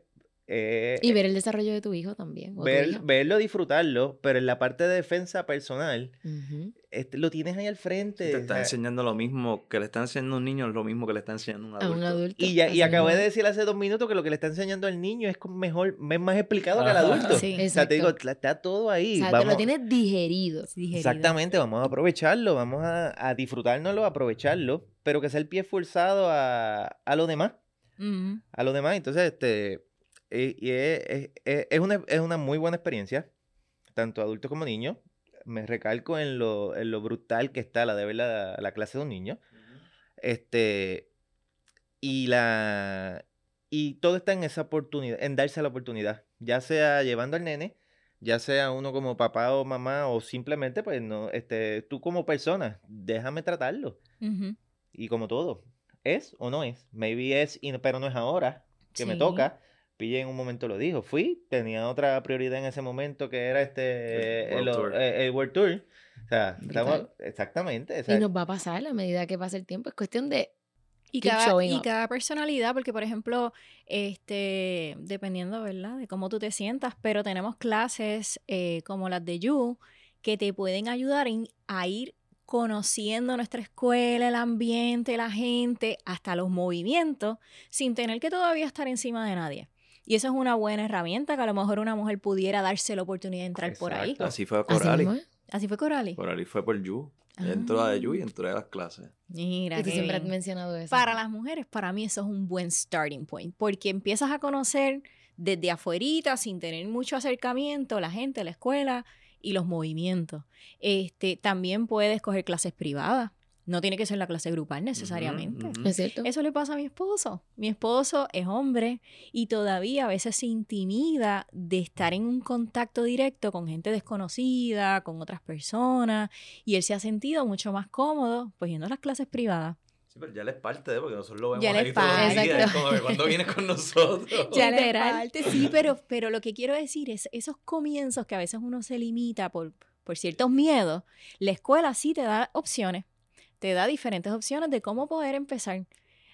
Speaker 3: eh,
Speaker 2: Y ver el desarrollo de tu hijo también. tu
Speaker 3: ver-
Speaker 2: hija.
Speaker 3: verlo, disfrutarlo, pero en la parte de defensa personal,
Speaker 2: Ujú.
Speaker 3: este, lo tienes ahí al frente.
Speaker 4: Te está
Speaker 3: sea,
Speaker 4: enseñando lo mismo que le está enseñando a un niño, es lo mismo que le está enseñando a un
Speaker 2: A
Speaker 4: adulto.
Speaker 2: un adulto.
Speaker 3: Y, ya, y acabé
Speaker 2: mismo
Speaker 3: de decir hace dos minutos que lo que le está enseñando al niño es mejor, es más explicado que al
Speaker 4: Ajá.
Speaker 3: adulto.
Speaker 1: Sí.
Speaker 3: O sea, te digo, está todo ahí.
Speaker 2: O sea, te
Speaker 3: vamos,
Speaker 2: lo tienes digerido.
Speaker 1: Digerido.
Speaker 3: exactamente, vamos a aprovecharlo, vamos a, a disfrutárnoslo, a aprovecharlo, pero que sea el pie forzado a, a lo demás.
Speaker 1: Ujú.
Speaker 3: A lo demás. Entonces, este, eh, y es, es- es- es una, es una muy buena experiencia, tanto adultos como niños. me recalco en lo, en lo brutal que está la de ver la, la clase de un niño. Este, y la y todo está en esa oportunidad, en darse la oportunidad, ya sea llevando al nene, ya sea uno como papá o mamá o simplemente pues no, este, tú como persona, déjame tratarlo.
Speaker 1: Ujú.
Speaker 3: Y como todo, es o no es, maybe es, y no- pero no es ahora que me
Speaker 1: Sí.
Speaker 3: toca. Pille en un momento lo dijo, fui, tenía otra prioridad en ese momento que era este
Speaker 4: El
Speaker 3: el,
Speaker 4: World
Speaker 3: o-
Speaker 4: Tour.
Speaker 3: eh, el World Tour. O sea, estamos, exactamente. o
Speaker 2: Y nos va a pasar a medida que pasa el tiempo. Es cuestión de
Speaker 1: Y cada, y cada personalidad, porque por ejemplo, este, dependiendo, ¿verdad? De cómo tú te sientas, pero tenemos clases eh, como las de You que te pueden ayudar en- a ir conociendo nuestra escuela, el ambiente, la gente, hasta los movimientos, sin tener que todavía estar encima de nadie. Y eso es una buena herramienta que a lo mejor una mujer pudiera darse la oportunidad de entrar por ahí.
Speaker 4: Así fue Corali.
Speaker 1: Así fue Corali.
Speaker 4: Corali fue por Yu. Entró a de Yu y
Speaker 1: Ah.
Speaker 4: entró a las clases.
Speaker 1: Mira,
Speaker 2: Y tú
Speaker 1: qué
Speaker 2: siempre has
Speaker 1: bien.
Speaker 2: mencionado eso.
Speaker 1: Para las mujeres, para mí eso es un buen starting point, porque empiezas a conocer desde afuerita, sin tener mucho acercamiento, la gente, la escuela y los movimientos. Este, también puedes coger clases privadas. No tiene que ser la clase grupal necesariamente.
Speaker 4: Ujú, ujú.
Speaker 2: ¿Es cierto?
Speaker 1: Eso le pasa a mi esposo. Mi esposo es hombre y todavía a veces se intimida de estar en un contacto directo con gente desconocida, con otras personas, y él se ha sentido mucho más cómodo pues yendo a las clases privadas.
Speaker 4: Sí, pero ya él es parte de, porque nosotros lo vemos
Speaker 1: Ya él
Speaker 4: ahí
Speaker 1: es
Speaker 4: todos los
Speaker 1: parte.
Speaker 4: días, es como cuando vienes con nosotros.
Speaker 1: Ya le
Speaker 2: Literal.
Speaker 1: parte, sí, pero, pero lo que quiero decir es esos comienzos que a veces uno se limita por, por ciertos miedos, la escuela sí te da opciones, te da diferentes opciones de cómo poder empezar.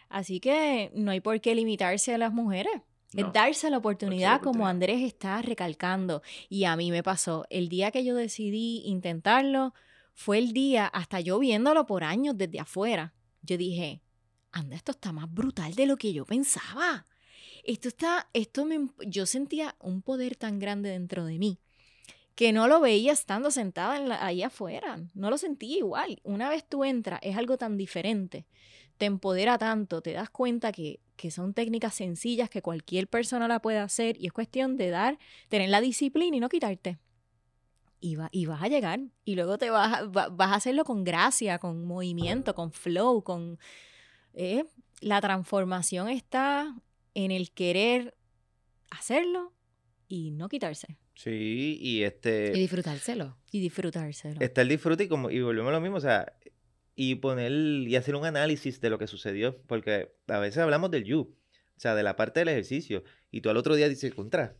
Speaker 1: Así que no hay por qué limitarse a las mujeres.
Speaker 4: No.
Speaker 1: Es darse la oportunidad, como. Andrés está recalcando. Y a mí me pasó. El día que yo decidí intentarlo, fue el día, hasta yo viéndolo por años desde afuera, yo dije, anda, esto está más brutal de lo que yo pensaba. Esto está, esto me, yo sentía un poder tan grande dentro de mí que no lo veía estando sentada ahí afuera. No lo sentía igual. Una vez tú entras, es algo tan diferente. Te empodera tanto, te das cuenta que, que son técnicas sencillas que cualquier persona la puede hacer y es cuestión de dar, tener la disciplina y no quitarte. Y, va- y vas a llegar. Y luego te vas va- vas a hacerlo con gracia, con movimiento, con flow, con... eh, la transformación está en el querer hacerlo y no quitarse.
Speaker 3: Sí, y
Speaker 2: Y
Speaker 3: este
Speaker 2: disfrutárselo.
Speaker 1: Y disfrutárselo.
Speaker 3: está el disfrute y como y volvemos a lo mismo, o sea, y poner y hacer un análisis de lo que sucedió, porque a veces hablamos del you, o sea, de la parte del ejercicio, y tú al otro día dices, contra,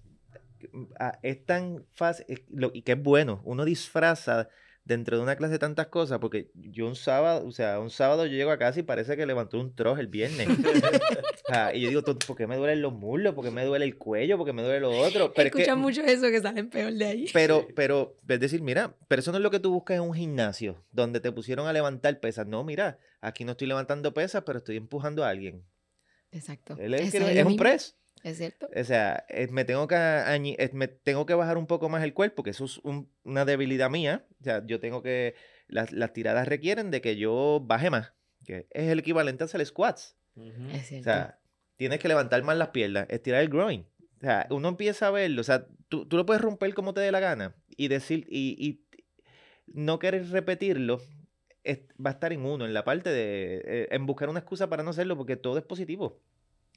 Speaker 3: ah, es tan fácil, y que es bueno, uno disfraza dentro de una clase tantas cosas, porque yo un sábado, o sea, un sábado yo llego a casa y parece que levantó un trozo el viernes. Sea, y yo digo, ¿por qué me duelen los muslos? ¿Por qué me duele el cuello? ¿Por qué me duele lo otro? Pero es que-
Speaker 2: Escuchan mucho eso que salen peor de ahí.
Speaker 3: pero, pero, es decir, mira, pero eso no es lo que tú buscas en un gimnasio, donde te pusieron a levantar pesas. No, mira, aquí no estoy levantando pesas, pero estoy empujando a alguien.
Speaker 2: Exacto.
Speaker 3: Él es, que-
Speaker 2: es
Speaker 3: un press.
Speaker 2: Es cierto.
Speaker 3: O sea, eh, me tengo que, añi- eh, me tengo que bajar un poco más el cuerpo, que eso es un- una debilidad mía. O sea, yo tengo que, las, las tiradas requieren de que yo baje más, que es el equivalente a hacer squats.
Speaker 2: Es
Speaker 3: O
Speaker 2: cierto.
Speaker 3: sea, tienes que levantar más las piernas, estirar el groin. O sea, uno empieza a verlo. O sea, tú, tú lo puedes romper como te dé la gana y decir, y, y no querer repetirlo, es- va a estar en uno, en la parte de, eh, en buscar una excusa para no hacerlo, porque todo es positivo.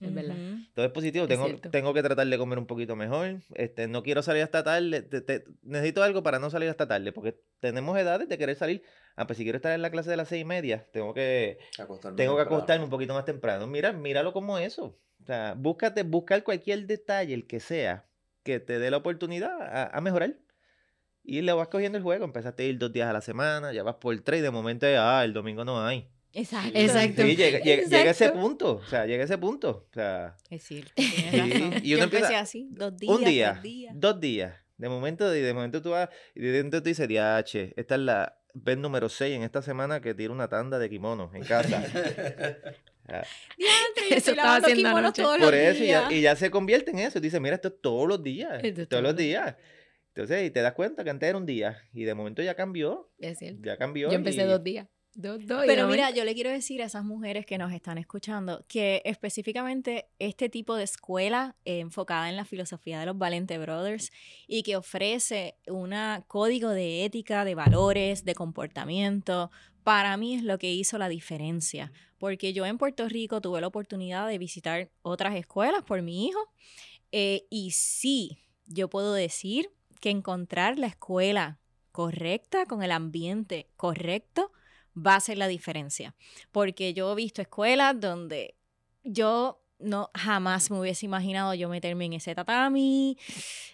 Speaker 2: Es verdad.
Speaker 3: Todo es positivo.
Speaker 2: Es
Speaker 3: Tengo,
Speaker 2: cierto.
Speaker 3: tengo que tratar de comer un poquito mejor. Este, no quiero salir hasta tarde. te- te- necesito algo para no salir hasta tarde, porque tenemos edades de querer salir. Ah, pues si quiero estar en la clase de las seis y media, tengo que
Speaker 4: Acostarme
Speaker 3: tengo que acostarme un poquito más temprano. Mira, míralo como eso. O sea, búscate, buscar cualquier detalle, el que sea, que te dé la oportunidad a, a mejorar. Y le vas cogiendo el juego. Empezaste a ir dos días a la semana, ya vas por tres, y de momento, ah, el domingo no hay.
Speaker 1: Exacto.
Speaker 2: Exacto.
Speaker 3: Sí, llega, llega- llega a ese
Speaker 2: Exacto.
Speaker 3: punto. O sea, llega a ese punto. O sea,
Speaker 1: Es cierto.
Speaker 3: y
Speaker 1: Yo
Speaker 3: uno
Speaker 1: empecé
Speaker 3: empieza-
Speaker 1: así, dos días,
Speaker 3: un día,
Speaker 1: tres días.
Speaker 3: dos días. De momento, y de momento tú vas, y de momento tú dices, DH, esta es la vez número 6 en esta semana que tiro una tanda de kimonos en casa. Ah,
Speaker 1: Diantre, yo
Speaker 2: Eso estaba haciendo
Speaker 1: kimonos
Speaker 2: anoche.
Speaker 1: todos
Speaker 3: Por
Speaker 1: los
Speaker 3: eso, y ya,
Speaker 1: días.
Speaker 3: y ya se convierte en eso. Dice, mira, esto es todos los días.
Speaker 2: Esto
Speaker 3: todos
Speaker 2: los
Speaker 3: días. Entonces, y te das cuenta que antes era un día. Y de momento ya cambió.
Speaker 2: Es cierto.
Speaker 3: Ya cambió.
Speaker 2: Yo empecé
Speaker 3: y-
Speaker 2: dos días.
Speaker 1: Pero mira, yo le quiero decir a esas mujeres que nos están escuchando que específicamente este tipo de escuela enfocada en la filosofía de los Valente Brothers y que ofrece un código de ética, de valores, de comportamiento, para mí es lo que hizo la diferencia. Porque yo en Puerto Rico tuve la oportunidad de visitar otras escuelas por mi hijo eh, y sí, yo puedo decir que encontrar la escuela correcta, con el ambiente correcto, va a ser la diferencia. Porque yo he visto escuelas donde yo no jamás me hubiese imaginado yo meterme en ese tatami.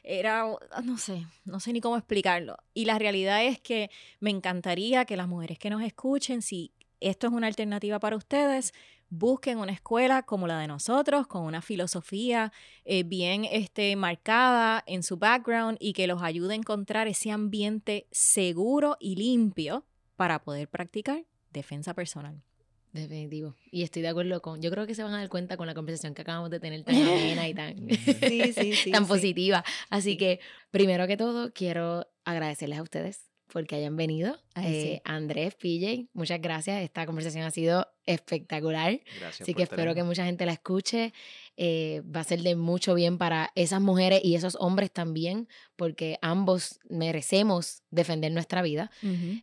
Speaker 1: Era, no sé, no sé ni cómo explicarlo. Y la realidad es que me encantaría que las mujeres que nos escuchen, si esto es una alternativa para ustedes, busquen una escuela como la de nosotros, con una filosofía eh, bien este, marcada en su background y que los ayude a encontrar ese ambiente seguro y limpio para poder practicar defensa personal.
Speaker 2: Definitivo. Y estoy de acuerdo con. Yo creo que se van a dar cuenta con la conversación que acabamos de tener tan amena y tan, sí, sí, sí, tan positiva. Así que, primero que todo, quiero agradecerles a ustedes porque hayan venido. Eh, Andrés, PJ, muchas gracias. Esta conversación ha sido espectacular. Gracias Así que espero que mucha gente la escuche. Eh, va a ser de mucho bien para esas mujeres y esos hombres también, porque ambos merecemos defender nuestra vida.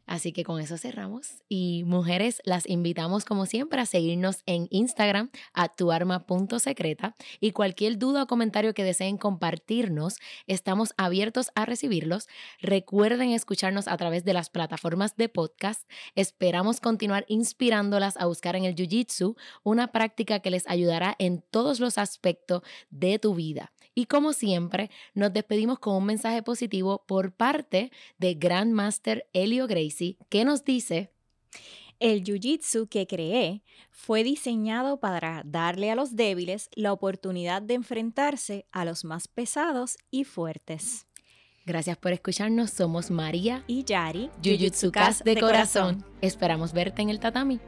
Speaker 2: Así que con eso cerramos. Y mujeres, las invitamos como siempre a seguirnos en Instagram a tuarma.secreta y cualquier duda o comentario que deseen compartirnos, estamos abiertos a recibirlos. Recuerden escucharnos a través de las plataformas de podcast. Esperamos continuar inspirándolas a buscar en el Jiu-Jitsu, una práctica que les ayudará en todos los aspectos de tu vida. Y como siempre, nos despedimos con un mensaje positivo por parte de Grandmaster Elio Gracie, que nos dice...
Speaker 1: El Jiu-Jitsu que creé fue diseñado para darle a los débiles la oportunidad de enfrentarse a los más pesados y fuertes.
Speaker 2: Gracias por escucharnos. Somos María
Speaker 1: y Yari,
Speaker 2: Jiu-Jitsu de corazón. Esperamos verte en el tatami.